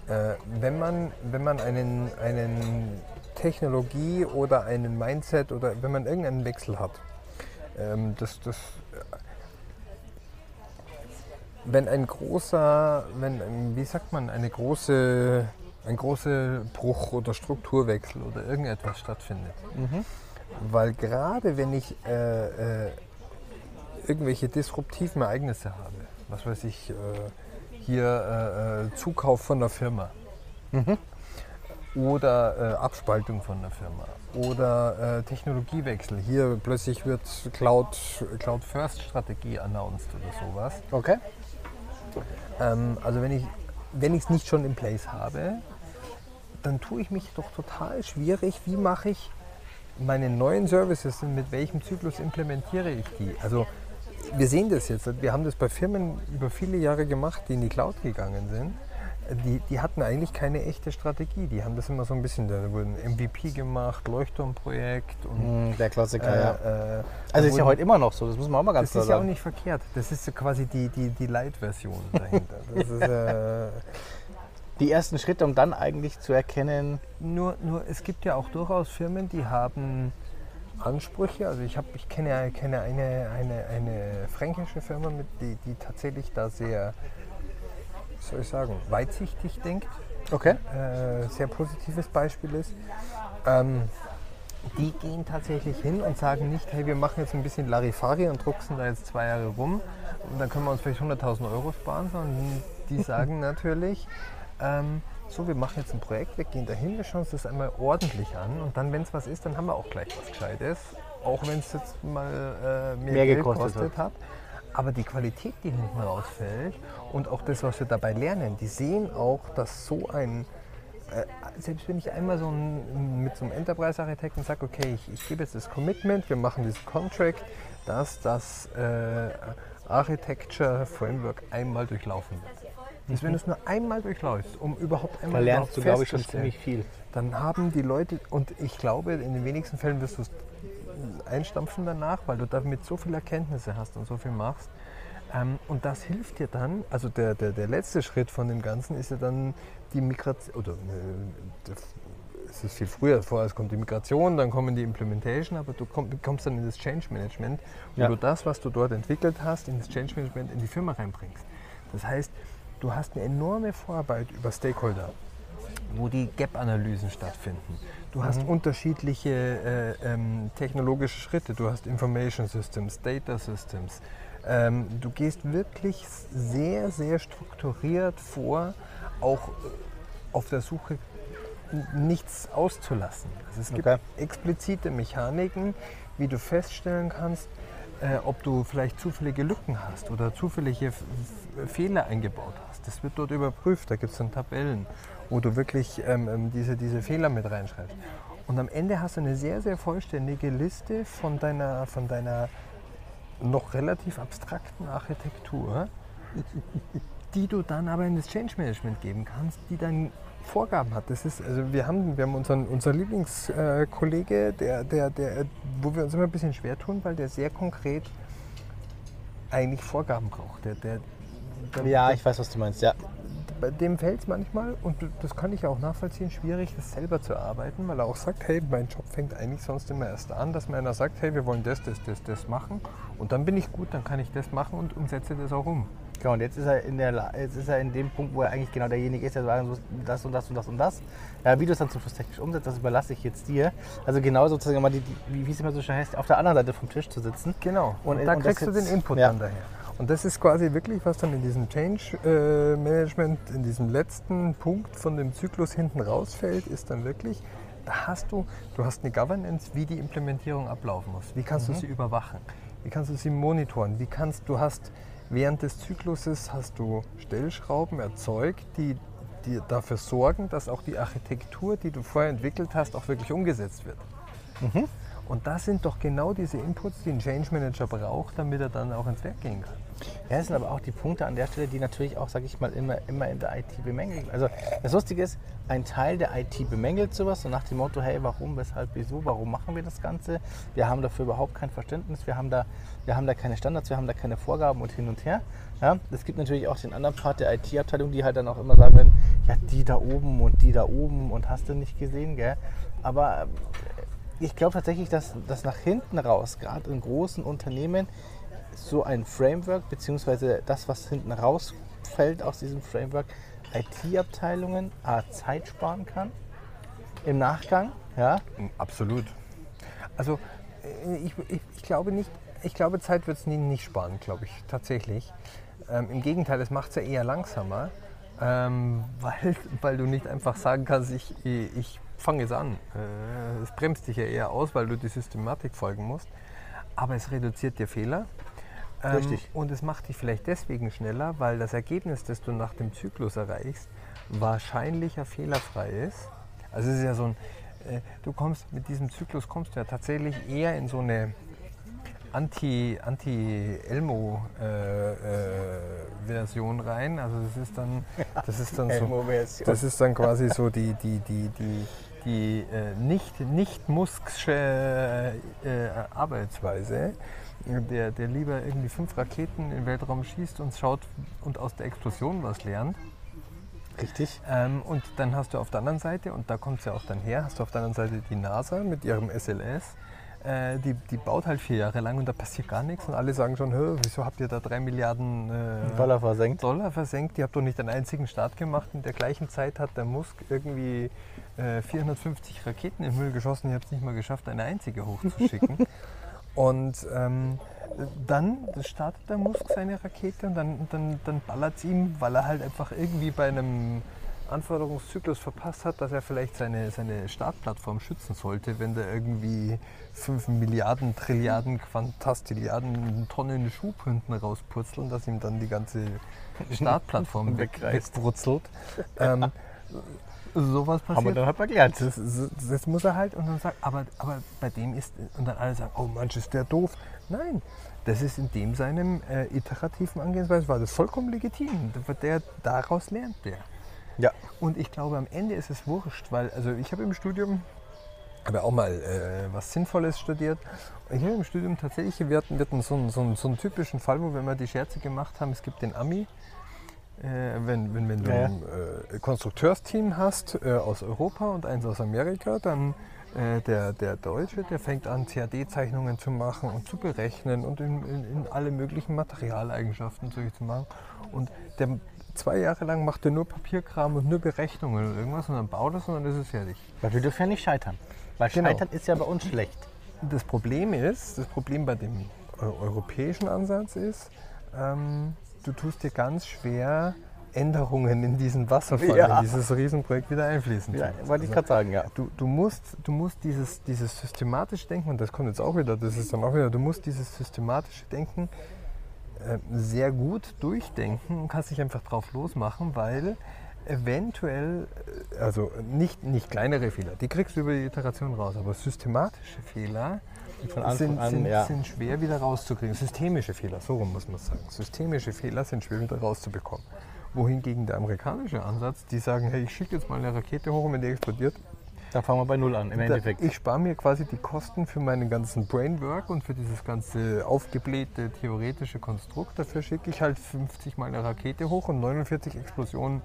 Äh, wenn man, wenn man einen, einen Technologie oder einen Mindset oder wenn man irgendeinen Wechsel hat, ähm, das, das, wenn ein großer, wenn, wie sagt man, eine große, ein großer Bruch oder Strukturwechsel oder irgendetwas stattfindet. Weil gerade wenn ich äh, äh, irgendwelche disruptiven Ereignisse habe, was weiß ich, äh, hier äh, äh, Zukauf von der Firma oder äh, Abspaltung von der Firma oder äh, Technologiewechsel. Hier plötzlich wird Cloud, Cloud First Strategie announced oder sowas. Okay. Ähm, also wenn ich wenn ich es nicht schon in place habe, dann tue ich mich doch total schwierig. Wie mache ich meine neuen Services und mit welchem Zyklus implementiere ich die? Also wir sehen das jetzt. Wir haben das bei Firmen über viele Jahre gemacht, die in die Cloud gegangen sind. Die, die hatten eigentlich keine echte Strategie. Die haben das immer so ein bisschen, da wurde ein MVP gemacht, Leuchtturmprojekt und Mm, Der Klassiker, ja. äh, äh, Also ist ja wurden- heute immer noch so, das muss man auch mal ganz das klar ist ja auch sagen. nicht verkehrt. Das ist so quasi die, die, die Light-Version dahinter. Das ist, äh, Die ersten Schritte, um dann eigentlich zu erkennen, nur, nur es gibt ja auch durchaus Firmen, die haben Ansprüche. Also ich, hab, ich kenne, kenne eine, eine, eine fränkische Firma, mit, die, die tatsächlich da sehr, wie soll ich sagen, weitsichtig denkt. okay, Äh, sehr positives Beispiel ist. Ähm, die gehen tatsächlich hin und sagen nicht, hey, wir machen jetzt ein bisschen Larifari und drucksen da jetzt zwei Jahre rum und dann können wir uns vielleicht 100.000 Euro sparen, sondern die sagen natürlich, ähm, so, wir machen jetzt ein Projekt, wir gehen dahin, wir schauen uns das einmal ordentlich an und dann, wenn es was ist, dann haben wir auch gleich was Gescheites, auch wenn es jetzt mal äh, mehr, Mehr Geld gekostet gekostet hat. Aber die Qualität, die hinten rausfällt und auch das, was wir dabei lernen, die sehen auch, dass so ein, äh, selbst wenn ich einmal so ein, mit so einem Enterprise-Architekten sage, okay, ich, ich gebe jetzt das Commitment, wir machen diesen Contract, dass das äh, Architecture Framework einmal durchlaufen wird. Dass wenn du es nur einmal durchläufst, um überhaupt da einmal lernst du, glaube ich, schon ziemlich viel. dann haben die Leute, und ich glaube, in den wenigsten Fällen wirst du es einstampfen danach, weil du damit so viele Erkenntnisse hast und so viel machst. Ähm, und das hilft dir dann, also der, der, der letzte Schritt von dem Ganzen ist ja dann die Migration, oder äh, es ist viel früher, vorher kommt die Migration, dann kommen die Implementation, aber du komm, kommst dann in das Change Management, wo Ja. du das, was du dort entwickelt hast, in das Change Management in die Firma reinbringst. Das heißt, du hast eine enorme Vorarbeit über Stakeholder wo die Gap-Analysen stattfinden. Du hast unterschiedliche äh, ähm, technologische Schritte. Du hast Information Systems, Data Systems. Ähm, du gehst wirklich sehr, sehr strukturiert vor, auch äh, auf der Suche nichts auszulassen. Also es gibt Okay. explizite Mechaniken, wie du feststellen kannst, äh, ob du vielleicht zufällige Lücken hast oder zufällige F Fehler eingebaut hast. Das wird dort überprüft, da gibt es dann Tabellen, wo du wirklich ähm, ähm, diese, diese Fehler mit reinschreibst. Und am Ende hast du eine sehr, sehr vollständige Liste von deiner, von deiner noch relativ abstrakten Architektur, die du dann aber in das Change Management geben kannst, die dann Vorgaben hat. Das ist, also wir haben, wir haben unseren, unser Lieblingskollege, der, der, der, wo wir uns immer ein bisschen schwer tun, weil der sehr konkret eigentlich Vorgaben braucht. Der, der, der, Ja, ich weiß, was du meinst, ja. bei dem fällt es manchmal, und das kann ich auch nachvollziehen, schwierig, das selber zu arbeiten, weil er auch sagt, hey, mein Job fängt eigentlich sonst immer erst an, dass mir einer sagt, hey, wir wollen das, das, das, das machen. Und dann bin ich gut, dann kann ich das machen und umsetze das auch um. Genau, und jetzt ist er in der jetzt ist er in dem Punkt, wo er eigentlich genau derjenige ist, der sagt, so das und das und das und das. Ja, wie du es dann zum Schluss technisch umsetzt, das überlasse ich jetzt dir. Also genau sozusagen mal die, die wie es immer so schön heißt, auf der anderen Seite vom Tisch zu sitzen. Genau. Und, Und- da und kriegst du den Input ja. dann daher. Und das ist quasi wirklich, was dann in diesem Change äh, Management, in diesem letzten Punkt von dem Zyklus hinten rausfällt, ist dann wirklich, da hast du, du hast eine Governance, wie die Implementierung ablaufen muss. Wie kannst du sie überwachen? Wie kannst du sie monitoren? Wie kannst du hast während des Zykluses hast du Stellschrauben erzeugt, die die dafür sorgen, dass auch die Architektur, die du vorher entwickelt hast, auch wirklich umgesetzt wird. Und das sind doch genau diese Inputs, die ein Change Manager braucht, damit er dann auch ins Werk gehen kann. Ja, das sind aber auch die Punkte an der Stelle, die natürlich auch, sag ich mal, immer, immer in der IT bemängelt. Also das Lustige ist, ein Teil der IT bemängelt sowas und nach dem Motto, hey, warum, weshalb, wieso, warum machen wir das Ganze? Wir haben dafür überhaupt kein Verständnis, wir haben da, wir haben da keine Standards, wir haben da keine Vorgaben und hin und her. Ja, es gibt natürlich auch den anderen Part der IT-Abteilung, die halt dann auch immer sagen werden, ja, die da oben und die da oben und hast du nicht gesehen, gell? Aber ähm, ich glaube tatsächlich, dass, dass nach hinten raus, gerade in großen Unternehmen, so ein Framework, beziehungsweise das, was hinten rausfällt aus diesem Framework, IT-Abteilungen A, Zeit sparen kann im Nachgang. Ja, Absolut. Also äh, ich, ich, ich glaube nicht, ich glaube Zeit wird es nie, nicht sparen, glaube ich tatsächlich. Ähm, Im Gegenteil, es macht es ja eher langsamer, ähm, weil, weil du nicht einfach sagen kannst, ich, ich fange es an. Äh, es bremst dich ja eher aus, weil du die Systematik folgen musst. Aber es reduziert dir Fehler. Ähm, Richtig. Und es macht dich vielleicht deswegen schneller, weil das Ergebnis, das du nach dem Zyklus erreichst, wahrscheinlicher fehlerfrei ist. Also es ist ja so ein, äh, du kommst mit diesem Zyklus kommst du ja tatsächlich eher in so eine Anti, Anti-Elmo äh, äh, rein. Also das ist dann, das ist dann so, das ist dann quasi so die, die, die, die, die äh, nicht, nicht musksche äh, Arbeitsweise, der, der lieber irgendwie fünf Raketen in den Weltraum schießt und schaut und aus der Explosion was lernt. richtig. Ähm, und dann hast du auf der anderen Seite, und da kommt es ja auch dann her, hast du auf der anderen Seite die NASA mit ihrem SLS. Äh, die, die baut halt vier Jahre lang und da passiert gar nichts. Und alle sagen schon, "Hö, wieso habt ihr da drei Milliarden äh, Dollar versenkt. Dollar versenkt? Ihr habt doch nicht einen einzigen Start gemacht. In der gleichen Zeit hat der Musk irgendwie äh, 450 Raketen in den Müll geschossen. Ihr habt es nicht mal geschafft, eine einzige hochzuschicken. und ähm, dann startet der Musk seine Rakete und dann, dann, dann ballert es ihm, weil er halt einfach irgendwie bei einem Anforderungszyklus verpasst hat, dass er vielleicht seine, seine Startplattform schützen sollte, wenn da irgendwie 5 Milliarden, Trilliarden, Quantastilliarden Tonnen Schub hinten rauspurzeln, dass ihm dann die ganze Startplattform weg. Ähm, sowas passiert. Haben wir dann halt mal gelernt. Das, das, das muss er halt und dann sagt, aber, aber bei dem ist, und dann alle sagen, oh Mensch, ist der doof. Nein, das ist in dem seinem äh, iterativen Angehensweise, war das vollkommen legitim. Der, daraus lernt der. Ja. Und ich glaube, am Ende ist es wurscht, weil, also ich habe im Studium, habe auch mal äh, was Sinnvolles studiert. Ich habe im Studium tatsächlich, wir hatten, wir hatten so, einen, so, einen, so einen typischen Fall, wo wir mal die Scherze gemacht haben, es gibt den Ami, wenn, wenn, wenn du Ja, ein äh, Konstrukteursteam hast äh, aus Europa und eins aus Amerika, dann äh, der, der Deutsche, der fängt an, CAD-Zeichnungen zu machen und zu berechnen und in, in, in alle möglichen Materialeigenschaften zu machen. Und der zwei Jahre lang macht er nur Papierkram und nur Berechnungen und irgendwas und dann baut es und dann ist es fertig. Weil wir dürfen ja nicht scheitern. Weil Genau. Scheitern ist ja bei uns schlecht. Das Problem ist, das Problem bei dem äh, europäischen Ansatz ist, ähm, du tust dir ganz schwer, Änderungen in diesen Wasserfall, Ja. in dieses Riesenprojekt wieder einfließen zu Ja, lassen. wollte ich Also, gerade sagen, ja. Du, du musst, du musst dieses, dieses systematische Denken, und das kommt jetzt auch wieder, das ist dann auch wieder, du musst dieses systematische Denken äh, sehr gut durchdenken und kannst dich einfach drauf losmachen, weil eventuell, äh, also nicht, nicht kleinere Fehler, die kriegst du über die Iteration raus, aber systematische Fehler Von Anfang sind, an, sind, ja. sind schwer wieder rauszukriegen. Systemische Fehler, so rum muss man sagen. Systemische Fehler sind schwer wieder rauszubekommen. Wohingegen der amerikanische Ansatz, die sagen, hey, ich schicke jetzt mal eine Rakete hoch und wenn die explodiert, Dann fangen wir bei Null an, im da, Endeffekt. ich spare mir quasi die Kosten für meinen ganzen Brainwork und für dieses ganze aufgeblähte theoretische Konstrukt. Dafür schicke ich halt 50 mal eine Rakete hoch und 49 Explosionen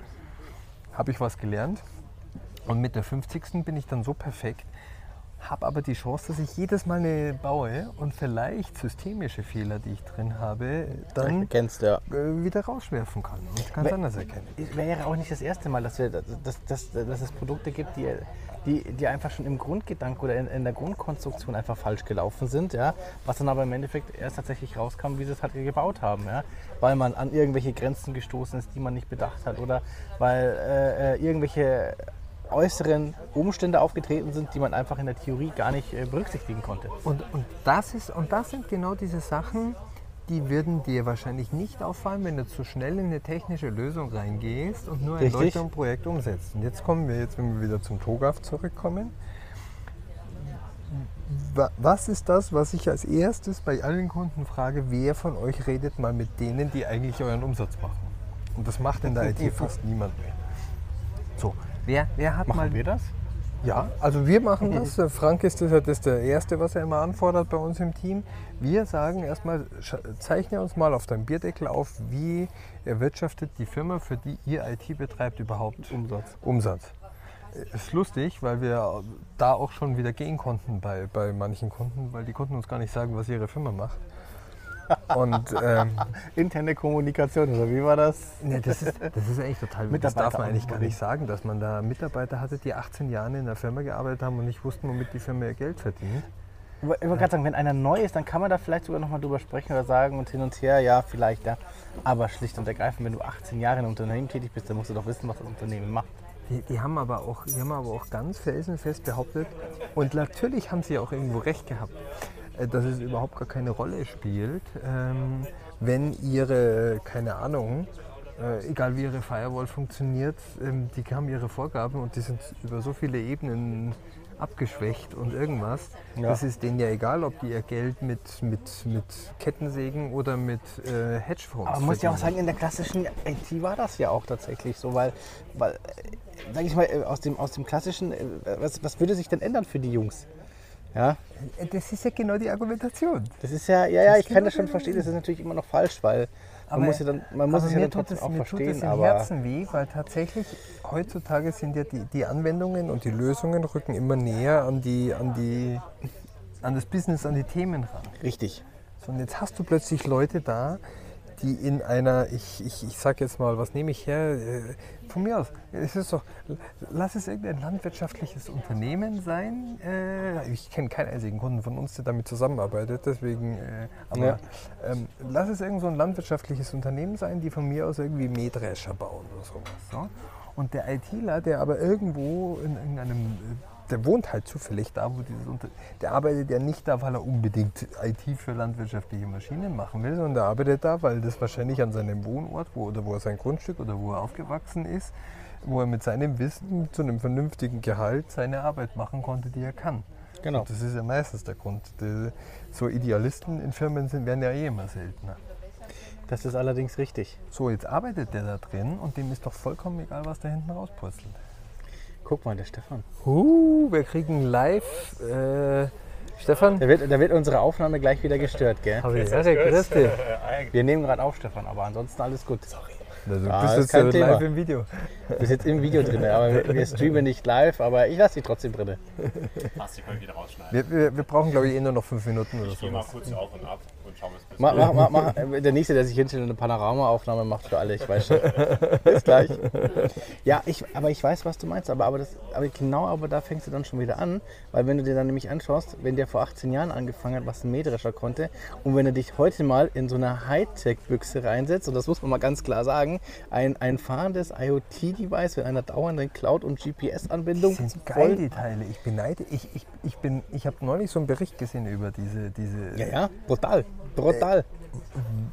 habe ich was gelernt. Und mit der 50. bin ich dann so perfekt, habe aber die Chance, dass ich jedes Mal eine baue und vielleicht systemische Fehler, die ich drin habe, dann Erkennst ja. äh, wieder rauswerfen kann und ganz We- anders erkennen. Es wäre ja auch nicht das erste Mal, dass, wir, dass, dass, dass es Produkte gibt, die, die, die einfach schon im Grundgedanken oder in, in der Grundkonstruktion einfach falsch gelaufen sind, ja, was dann aber im Endeffekt erst tatsächlich rauskam, wie sie es halt gebaut haben, ja, weil man an irgendwelche Grenzen gestoßen ist, die man nicht bedacht hat oder weil äh, äh, irgendwelche äußeren Umstände aufgetreten sind, die man einfach in der Theorie gar nicht äh, berücksichtigen konnte. Und, und, das ist, und das sind genau diese Sachen, die würden dir wahrscheinlich nicht auffallen, wenn du zu schnell in eine technische Lösung reingehst und nur ein. Leuchtturmprojekt umsetzt. Und jetzt kommen wir, jetzt wenn wir wieder zum TOGAF zurückkommen. Wa- Was ist das, was ich als erstes bei allen Kunden frage, wer von euch redet mal mit denen, die eigentlich euren Umsatz machen? Und das macht in der IT fast niemand mehr. So, wer, wer hat mal Machen wir das? ja, also wir machen das. Frank ist das, das ist der Erste, was er immer anfordert bei uns im Team. Wir sagen erstmal, zeichne uns mal auf deinem Bierdeckel auf, wie erwirtschaftet die Firma, für die ihr IT betreibt, überhaupt Umsatz. Umsatz. Äh, Ist lustig, weil wir da auch schon wieder gehen konnten bei, bei manchen Kunden, weil die konnten uns gar nicht sagen, was ihre Firma macht. Und ähm, Interne Kommunikation, oder wie war das? Nee, das ist, das ist eigentlich total Das darf man eigentlich gar nicht sagen, dass man da Mitarbeiter hatte, die 18 Jahre in der Firma gearbeitet haben und nicht wussten, womit die Firma ihr Geld verdient. Ich wollte gerade sagen, wenn einer neu ist, dann kann man da vielleicht sogar nochmal drüber sprechen oder sagen und hin und her, ja, vielleicht, ja. Aber schlicht und ergreifend, wenn du 18 Jahre in einem Unternehmen tätig bist, dann musst du doch wissen, was das Unternehmen macht. Die, die, haben aber auch, die haben aber auch ganz felsenfest behauptet, und natürlich haben sie auch irgendwo recht gehabt, dass es überhaupt gar keine Rolle spielt, ähm, wenn ihre, keine Ahnung, äh, egal wie ihre Firewall funktioniert, ähm, die haben ihre Vorgaben und die sind über so viele Ebenen abgeschwächt und irgendwas. Ja. Das ist denen ja egal, ob die ihr Geld mit, mit, mit Kettensägen oder mit äh, Hedgefonds Aber man muss ja auch sagen, in der klassischen IT war das ja auch tatsächlich so, weil, weil sag ich mal, äh, aus dem, aus dem klassischen, äh, was, was würde sich denn ändern für die Jungs? Ja, Das ist ja genau die Argumentation. das ist ja, ja, ja, ich kann genau das schon der verstehen, das ist natürlich immer noch falsch, weil man Aber- muss ja dann, man muss es ja mir dann tut trotzdem es, auch mir tut verstehen, es im Herzen weh, weil tatsächlich heutzutage sind ja die, die Anwendungen und die Lösungen rücken immer näher an, die, an, die, an das Business, an die Themen ran. richtig. So, und jetzt hast du plötzlich Leute da, die in einer, ich, ich, ich sag jetzt mal, was nehme ich her? Äh, Von mir aus, es ist doch, lass es irgendein landwirtschaftliches Unternehmen sein. Äh, ich kenne keinen einzigen Kunden von uns, der damit zusammenarbeitet, deswegen, äh, aber Ja. ähm, lass es irgend so ein landwirtschaftliches Unternehmen sein, die von mir aus irgendwie Mähdrescher bauen oder sowas. So. Und der ITler, der aber irgendwo in irgendeinem, der wohnt halt zufällig da, wo dieses Unter der arbeitet ja nicht da, weil er unbedingt IT für landwirtschaftliche Maschinen machen will, sondern der arbeitet da, weil das wahrscheinlich an seinem Wohnort wo, oder wo er sein Grundstück oder wo er aufgewachsen ist, wo er mit seinem Wissen zu einem vernünftigen Gehalt seine Arbeit machen konnte, die er kann. Genau. Und das ist ja meistens der Grund. Die, so Idealisten in Firmen sind, werden ja eh immer seltener. Das ist allerdings richtig. So, jetzt arbeitet der da drin und dem ist doch vollkommen egal, was da hinten rauspurzelt. Guck mal, der Stefan. Uh, wir kriegen live. Äh, Stefan? Da wird, da wird unsere Aufnahme gleich wieder gestört, gell? Habe ich Erik, grüß dich. Wir nehmen gerade auf, Stefan, aber ansonsten alles gut. Na, du Ah, bist ist jetzt kein äh, Thema. live im Video. Du bist jetzt im Video drin, aber wir, streamen nicht live, aber ich lasse dich trotzdem drin. Lass dich mal wieder rausschneiden. Wir, wir, wir brauchen, glaube ich, eh nur noch fünf Minuten oder Ich gehe mal so. kurz auf und ab Mach, mach, mach, mach. äh, Der nächste, der sich hinstellt und eine Panorama-Aufnahme macht für alle, ich weiß schon. Bis gleich. Ja, ich, aber ich weiß, was du meinst. Aber, aber, das, aber genau aber da fängst du dann schon wieder an. Weil wenn du dir dann nämlich anschaust, wenn der vor 18 Jahren angefangen hat, was ein Mähdrescher konnte, und wenn er dich heute mal in so eine Hightech-Büchse reinsetzt, und das muss man mal ganz klar sagen, ein, ein fahrendes IoT-Device mit einer dauernden Cloud- und GPS-Anbindung. sind geil, die Teile. Ich beneide. Ich, ich, ich, bin- ich habe neulich so einen Bericht gesehen über diese. diese Ja, ja, brutal. Brutal.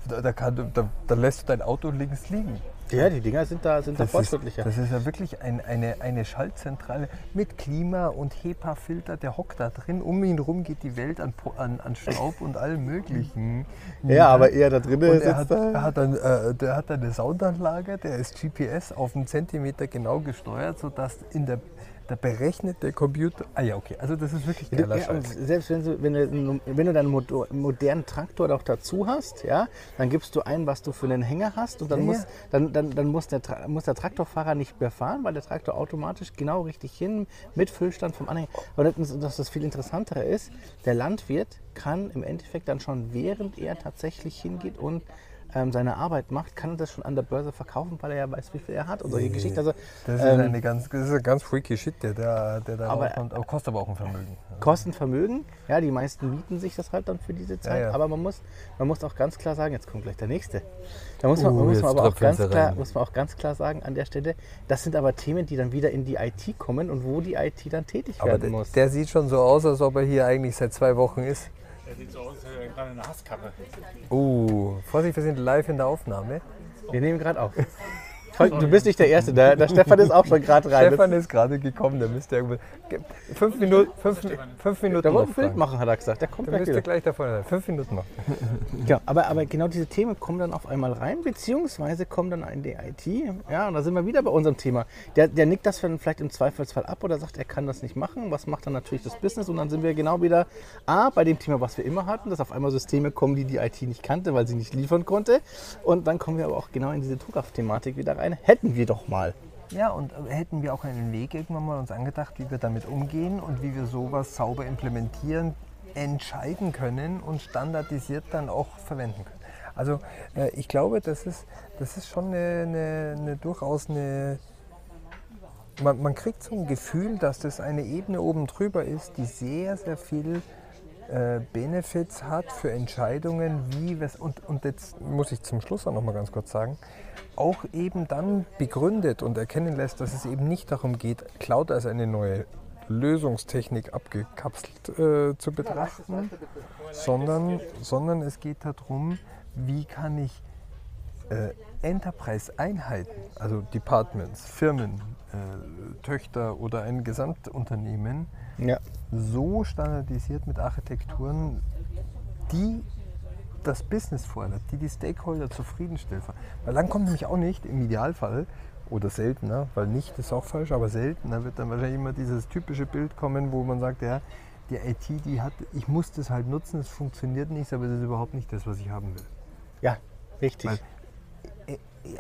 Da, da, kann, da, da lässt du dein Auto links liegen. Ja, die Dinger sind da, sind da Das ist, fortschrittlicher. das ist ja wirklich ein, eine, eine Schaltzentrale mit Klima und HEPA-Filter. Der hockt da drin. Um ihn rum geht die Welt an, an, an Staub und allem Möglichen. Ja, aber eher da drinnen Und er hat, da. er hat dann, äh, der hat dann eine Soundanlage, der ist GPS auf einen Zentimeter genau gesteuert, sodass in der, da berechnet der Computer. Ah ja, okay, also das ist wirklich geiler Ja, Scheiß. selbst wenn du, wenn du, wenn du deinen moder- modernen Traktor noch dazu hast, ja, dann gibst du ein, was du für einen Hänger hast und dann, Ja, muss, ja. dann, dann, dann muss, der, muss der Traktorfahrer nicht mehr fahren, weil der Traktor automatisch genau richtig hin mit Füllstand vom Anhänger. Und das, das, das viel Interessantere ist, der Landwirt kann im Endeffekt dann schon, während er tatsächlich hingeht und ähm, seine Arbeit macht, kann er das schon an der Börse verkaufen, weil er ja weiß, wie viel er hat und solche Geschichten. Also, Das ist, ähm, eine ganz, das ist ein ganz freaky Shit, der, da- der da Aber- rauskommt. Aber kostet aber auch ein Vermögen. Kosten Vermögen. Ja, die meisten mieten sich das halt dann für diese Zeit. ja. Aber man muss, man muss auch ganz klar sagen, jetzt kommt gleich der nächste. Da muss man, Uh, muss man aber auch ganz klar, muss man auch ganz klar sagen an der Stelle, das sind aber Themen, die dann wieder in die IT kommen und wo die IT dann tätig Aber werden der, muss. der sieht schon so aus, als ob er hier eigentlich seit zwei Wochen ist. Der sieht so aus, als hätte er gerade eine Hasskappe. Uh, Vorsicht, wir sind live in der Aufnahme. Wir nehmen gerade auf. Du bist nicht der Erste, der, der Stefan ist auch schon gerade rein. Stefan ist gerade gekommen, der müsste irgendwo. Ge- Fünf Minuten, fünf, fünf Minuten. der wollte ein Bild machen, hat er gesagt. Der kommt Der müsste gleich da vorne sein. Fünf Minuten noch. Ja, aber, aber genau diese Themen kommen dann auf einmal rein, beziehungsweise kommen dann in die IT. Ja, und da sind wir wieder bei unserem Thema. Der, der nickt das vielleicht im Zweifelsfall ab oder sagt, er kann das nicht machen. Was macht dann natürlich das Business? Und dann sind wir genau wieder A, bei dem Thema, was wir immer hatten, dass auf einmal Systeme kommen, die die IT nicht kannte, weil sie nicht liefern konnte. Und dann kommen wir aber auch genau in diese Druckraft-Thematik wieder rein. Hätten wir doch mal. Ja, und äh, hätten wir auch einen Weg irgendwann mal uns angedacht, wie wir damit umgehen und wie wir sowas sauber implementieren, entscheiden können und standardisiert dann auch verwenden können. Also äh, ich glaube, das ist, das ist schon eine, eine, eine durchaus eine... Man, man kriegt so ein Gefühl, dass das eine Ebene oben drüber ist, die sehr, sehr viel äh, Benefits hat für Entscheidungen, wie es, und, und jetzt muss ich zum Schluss auch noch mal ganz kurz sagen, auch eben dann begründet und erkennen lässt, dass es eben nicht darum geht, Cloud als eine neue Lösungstechnik abgekapselt äh, zu betrachten, sondern, sondern es geht darum, wie kann ich äh, Enterprise-Einheiten, also Departments, Firmen, Töchter oder ein Gesamtunternehmen Ja. so standardisiert mit Architekturen, die das Business fordert, die die Stakeholder zufriedenstellen. Weil dann kommt nämlich auch nicht im Idealfall oder seltener, weil nicht ist auch falsch, aber seltener wird dann wahrscheinlich immer dieses typische Bild kommen, wo man sagt, ja, die IT, die hat, ich muss das halt nutzen, es funktioniert nicht, aber es ist überhaupt nicht das, was ich haben will. Ja, richtig. Weil-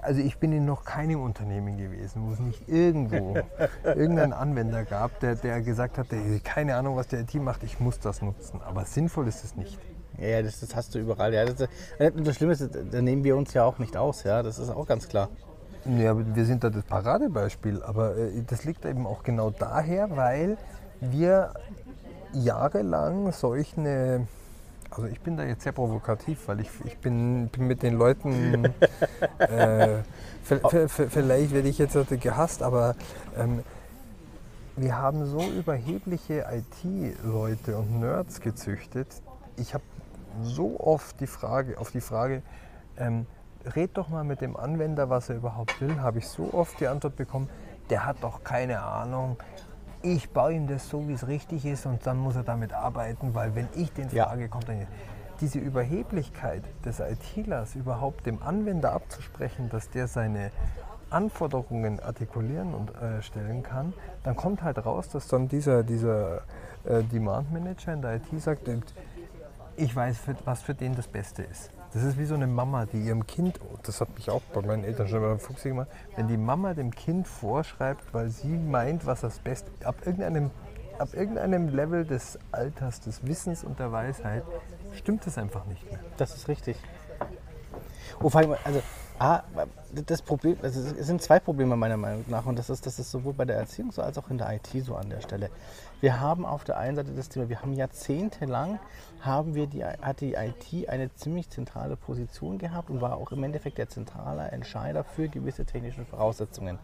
Also ich bin in noch keinem Unternehmen gewesen, wo es nicht irgendwo irgendeinen Anwender gab, der, der gesagt hat, der, keine Ahnung, was der IT macht, ich muss das nutzen. Aber sinnvoll ist es nicht. Ja, das, das hast du überall. Ja, das, und das Schlimme ist, da nehmen wir uns ja auch nicht aus. Ja, das ist auch ganz klar. Ja, wir sind da das Paradebeispiel, aber äh, das liegt eben auch genau daher, weil wir jahrelang solch eine, also ich bin da jetzt sehr provokativ, weil ich, ich bin, bin mit den Leuten, äh, vielleicht werde ich jetzt gehasst, aber ähm, wir haben so überhebliche IT-Leute und Nerds gezüchtet. Ich habe so oft die Frage, auf die Frage, ähm, red doch mal mit dem Anwender, was er überhaupt will, habe ich so oft die Antwort bekommen, der hat doch keine Ahnung. Ich baue ihm das so, wie es richtig ist und dann muss er damit arbeiten, weil wenn ich den Ja. frage, kommt dann diese Überheblichkeit des ITlers überhaupt dem Anwender abzusprechen, dass der seine Anforderungen artikulieren und äh, stellen kann, dann kommt halt raus, dass dann dieser, dieser äh, Demand Manager in der IT sagt, ich weiß, für, was für den das Beste ist. Das ist wie so eine Mama, die ihrem Kind, oh, das hat mich auch bei meinen Eltern schon mal fuchsig gemacht, wenn die Mama dem Kind vorschreibt, weil sie meint, was das Beste, ab irgendeinem, ab irgendeinem Level des Alters, des Wissens und der Weisheit, stimmt es einfach nicht mehr. Das ist richtig. Oh, vor allem, also, A, das Problem, also es sind zwei Probleme meiner Meinung nach und das ist, das ist sowohl bei der Erziehung so als auch in der IT so an der Stelle. Wir haben auf der einen Seite das Thema, wir haben jahrzehntelang, haben wir die, hat die IT eine ziemlich zentrale Position gehabt und war auch im Endeffekt der zentrale Entscheider für gewisse technische Voraussetzungen.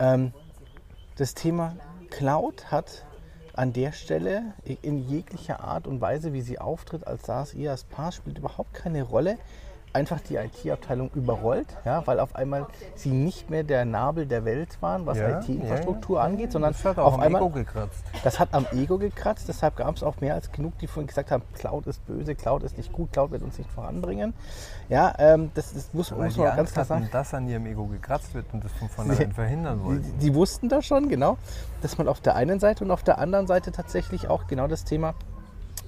Ähm, das Thema Cloud hat an der Stelle in jeglicher Art und Weise, wie sie auftritt, als SaaS, ihr als PaaS, spielt überhaupt keine Rolle, einfach die IT-Abteilung überrollt, ja, weil auf einmal sie nicht mehr der Nabel der Welt waren, was Ja, IT-Infrastruktur ja, angeht, sondern Das hat auch auf am einmal Ego gekratzt. das hat am Ego gekratzt, deshalb gab es auch mehr als genug, die vorhin gesagt haben, Cloud ist böse, Cloud ist nicht gut, Cloud wird uns nicht voranbringen. Ja, ähm, das, das muss, die man ganz klar sagen. dass an ihrem Ego gekratzt wird und das von vornherein verhindern Die, wollten. die wussten das schon, genau, dass man auf der einen Seite und auf der anderen Seite tatsächlich auch genau das Thema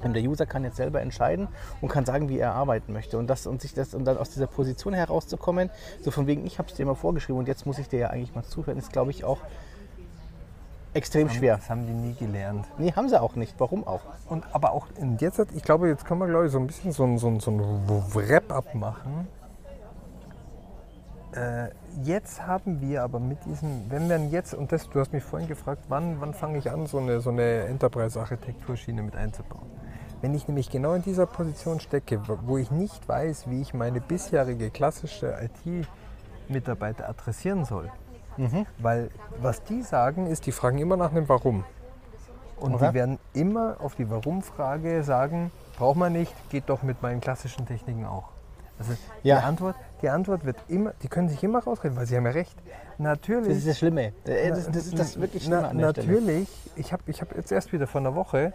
ähm, der User kann jetzt selber entscheiden und kann sagen, wie er arbeiten möchte. Und, das, und, sich das, und dann aus dieser Position herauszukommen, so von wegen, ich habe es dir mal vorgeschrieben und jetzt muss ich dir ja eigentlich mal zuhören, ist, glaube ich, auch extrem schwer. Das haben die nie gelernt. Nee, haben sie auch nicht. Warum auch? Und aber auch und jetzt, ich glaube, jetzt können wir, glaube ich, so ein bisschen so ein, so ein, so ein Wrap-up machen. Äh, jetzt haben wir aber mit diesem, wenn wir jetzt, und das, du hast mich vorhin gefragt, wann, wann fange ich an, so eine, so eine Enterprise-Architekturschiene mit einzubauen? Wenn ich nämlich genau in dieser Position stecke, wo- ich nicht weiß, wie ich meine bisherige klassische IT-Mitarbeiter adressieren soll, weil was die sagen, ist, die fragen immer nach einem Warum. Und Okay. die werden immer auf die Warum-Frage sagen, braucht man nicht, geht doch mit meinen klassischen Techniken auch. Also Ja. die, Antwort, die Antwort wird immer, die können sich immer rausreden, weil sie haben ja recht. Natürlich. Das ist das Schlimme. Das, das ist das wirklich Schlimme Na, an der Stelle. Natürlich, ich habe ich hab jetzt erst wieder vor einer Woche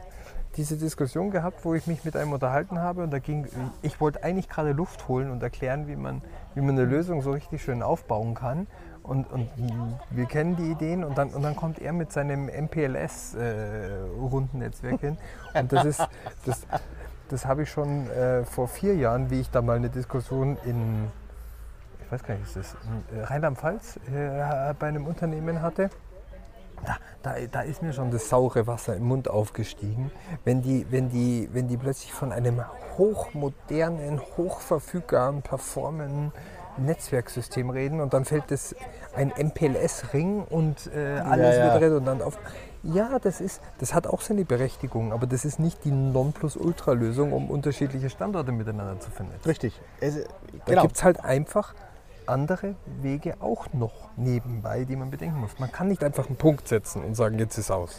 diese Diskussion gehabt, wo ich mich mit einem unterhalten habe und da ging, ich wollte eigentlich gerade Luft holen und erklären, wie man, wie man eine Lösung so richtig schön aufbauen kann. Und, und wir kennen die Ideen und dann, und dann kommt er mit seinem MPLS-Rundennetzwerk hin. Und das ist, das, das habe ich schon äh, vor vier Jahren, wie ich da mal eine Diskussion in, ich weiß gar nicht, ist das äh, Rheinland-Pfalz äh, bei einem Unternehmen hatte. Da, da, da ist mir schon das saure Wasser im Mund aufgestiegen, wenn die, wenn die, wenn die plötzlich von einem hochmodernen, hochverfügbaren, performenden Netzwerksystem reden und dann fällt das ein MPLS-Ring und äh, alles Ja, ja. wird redundant auf. Ja, das, ist, das hat auch seine Berechtigung, aber das ist nicht die Nonplusultra-Lösung, um unterschiedliche Standorte miteinander zu vernetzen. Richtig. Es, Da genau. gibt es halt einfach andere Wege auch noch nebenbei, die man bedenken muss. Man kann nicht einfach einen Punkt setzen und sagen, jetzt ist aus.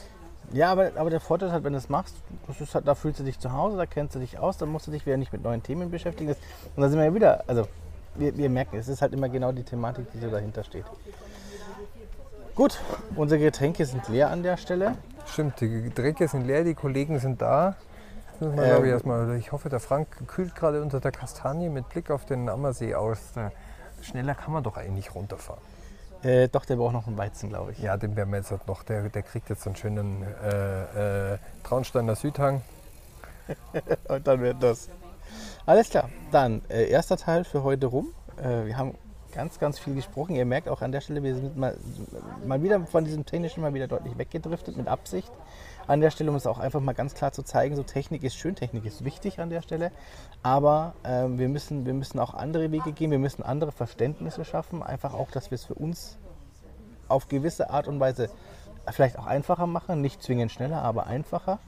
Ja, aber, aber der Vorteil ist halt, wenn du es machst, das halt, da fühlst du dich zu Hause, da kennst du dich aus, dann musst du dich wieder nicht mit neuen Themen beschäftigen. Das- Und da sind wir ja wieder, also wir, wir merken, es ist halt immer genau die Thematik, die so dahinter steht. Gut, unsere Getränke sind leer an der Stelle. Stimmt, die Getränke sind leer, die Kollegen sind da. Müssen wir, Ähm. ich, erstmal, ich hoffe, der Frank kühlt gerade unter der Kastanie mit Blick auf den Ammersee aus. Da, schneller kann man doch eigentlich runterfahren. Äh, doch, der braucht noch einen Weizen, glaube ich. Ja, den werden wir jetzt halt noch. Der, der kriegt jetzt einen schönen äh, äh, Traunsteiner Südhang. Und dann wird das. Alles klar, dann äh, erster Teil für heute rum. Äh, wir haben ganz, ganz viel gesprochen. Ihr merkt auch an der Stelle, wir sind mal, mal wieder von diesem Technischen mal wieder deutlich weggedriftet mit Absicht. An der Stelle, um es auch einfach mal ganz klar zu zeigen, so Technik ist schön, Technik ist wichtig an der Stelle. Aber ähm, wir, müssen, wir müssen auch andere Wege gehen, wir müssen andere Verständnisse schaffen. Einfach auch, dass wir es für uns auf gewisse Art und Weise vielleicht auch einfacher machen, nicht zwingend schneller, aber einfacher.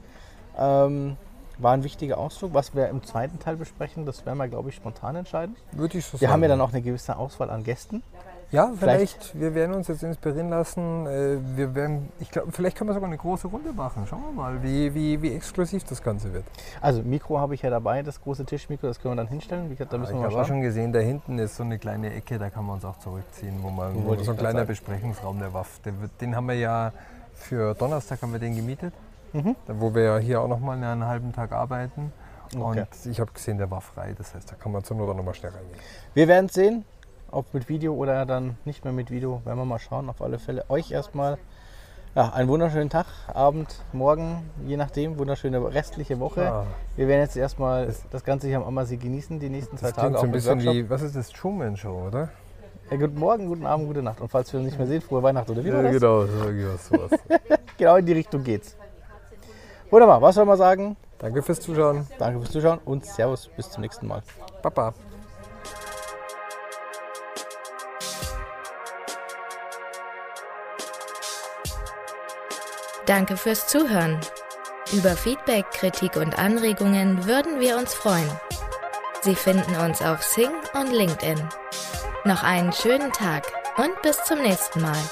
Ähm, war ein wichtiger Ausdruck. Was wir im zweiten Teil besprechen, das werden wir, glaube ich, spontan entscheiden. Würde ich so Wir haben ja dann auch eine gewisse Auswahl an Gästen. Ja, Vielleicht- vielleicht. Wir werden uns jetzt inspirieren lassen. Äh, Wir werden, ich glaube, vielleicht können wir sogar eine große Runde machen. Schauen wir mal, wie, wie, wie exklusiv das Ganze wird. Also Mikro habe ich ja dabei, das große Tischmikro, das können wir dann hinstellen. Wie gesagt, da müssen ich wir habe auch schon gesehen, da hinten ist so eine kleine Ecke, da kann man uns auch zurückziehen, wo man wo ich so ein kleiner sagen. Besprechungsraum der WAF. Der wird, den haben wir ja für Donnerstag haben wir den gemietet, Mhm. wo wir ja hier auch noch mal einen halben Tag arbeiten. Okay. Und ich habe gesehen, der war frei. Das heißt, da kann man zur Not auch noch mal schnell reingehen. Wir werden sehen, ob mit Video oder dann nicht mehr mit Video. Werden wir mal schauen. Auf alle Fälle euch erstmal ja, einen wunderschönen Tag, Abend, Morgen, je nachdem. Wunderschöne restliche Woche. Ah. Wir werden jetzt erstmal das Ganze hier am Ammersee genießen, die nächsten zwei Das Tage. klingt so ein bisschen wie, was ist das, Truman Show, oder? Ja, guten Morgen, guten Abend, gute Nacht. Und falls wir uns nicht mehr sehen, frohe Weihnachten oder wie das? genau, so sowas. Genau in die Richtung geht's. Wunderbar, was soll man sagen? Danke fürs Zuschauen. Danke fürs Zuschauen und Servus, bis zum nächsten Mal. Baba. Danke fürs Zuhören. Über Feedback, Kritik und Anregungen würden wir uns freuen. Sie finden uns auf Sing und LinkedIn. Noch einen schönen Tag und bis zum nächsten Mal.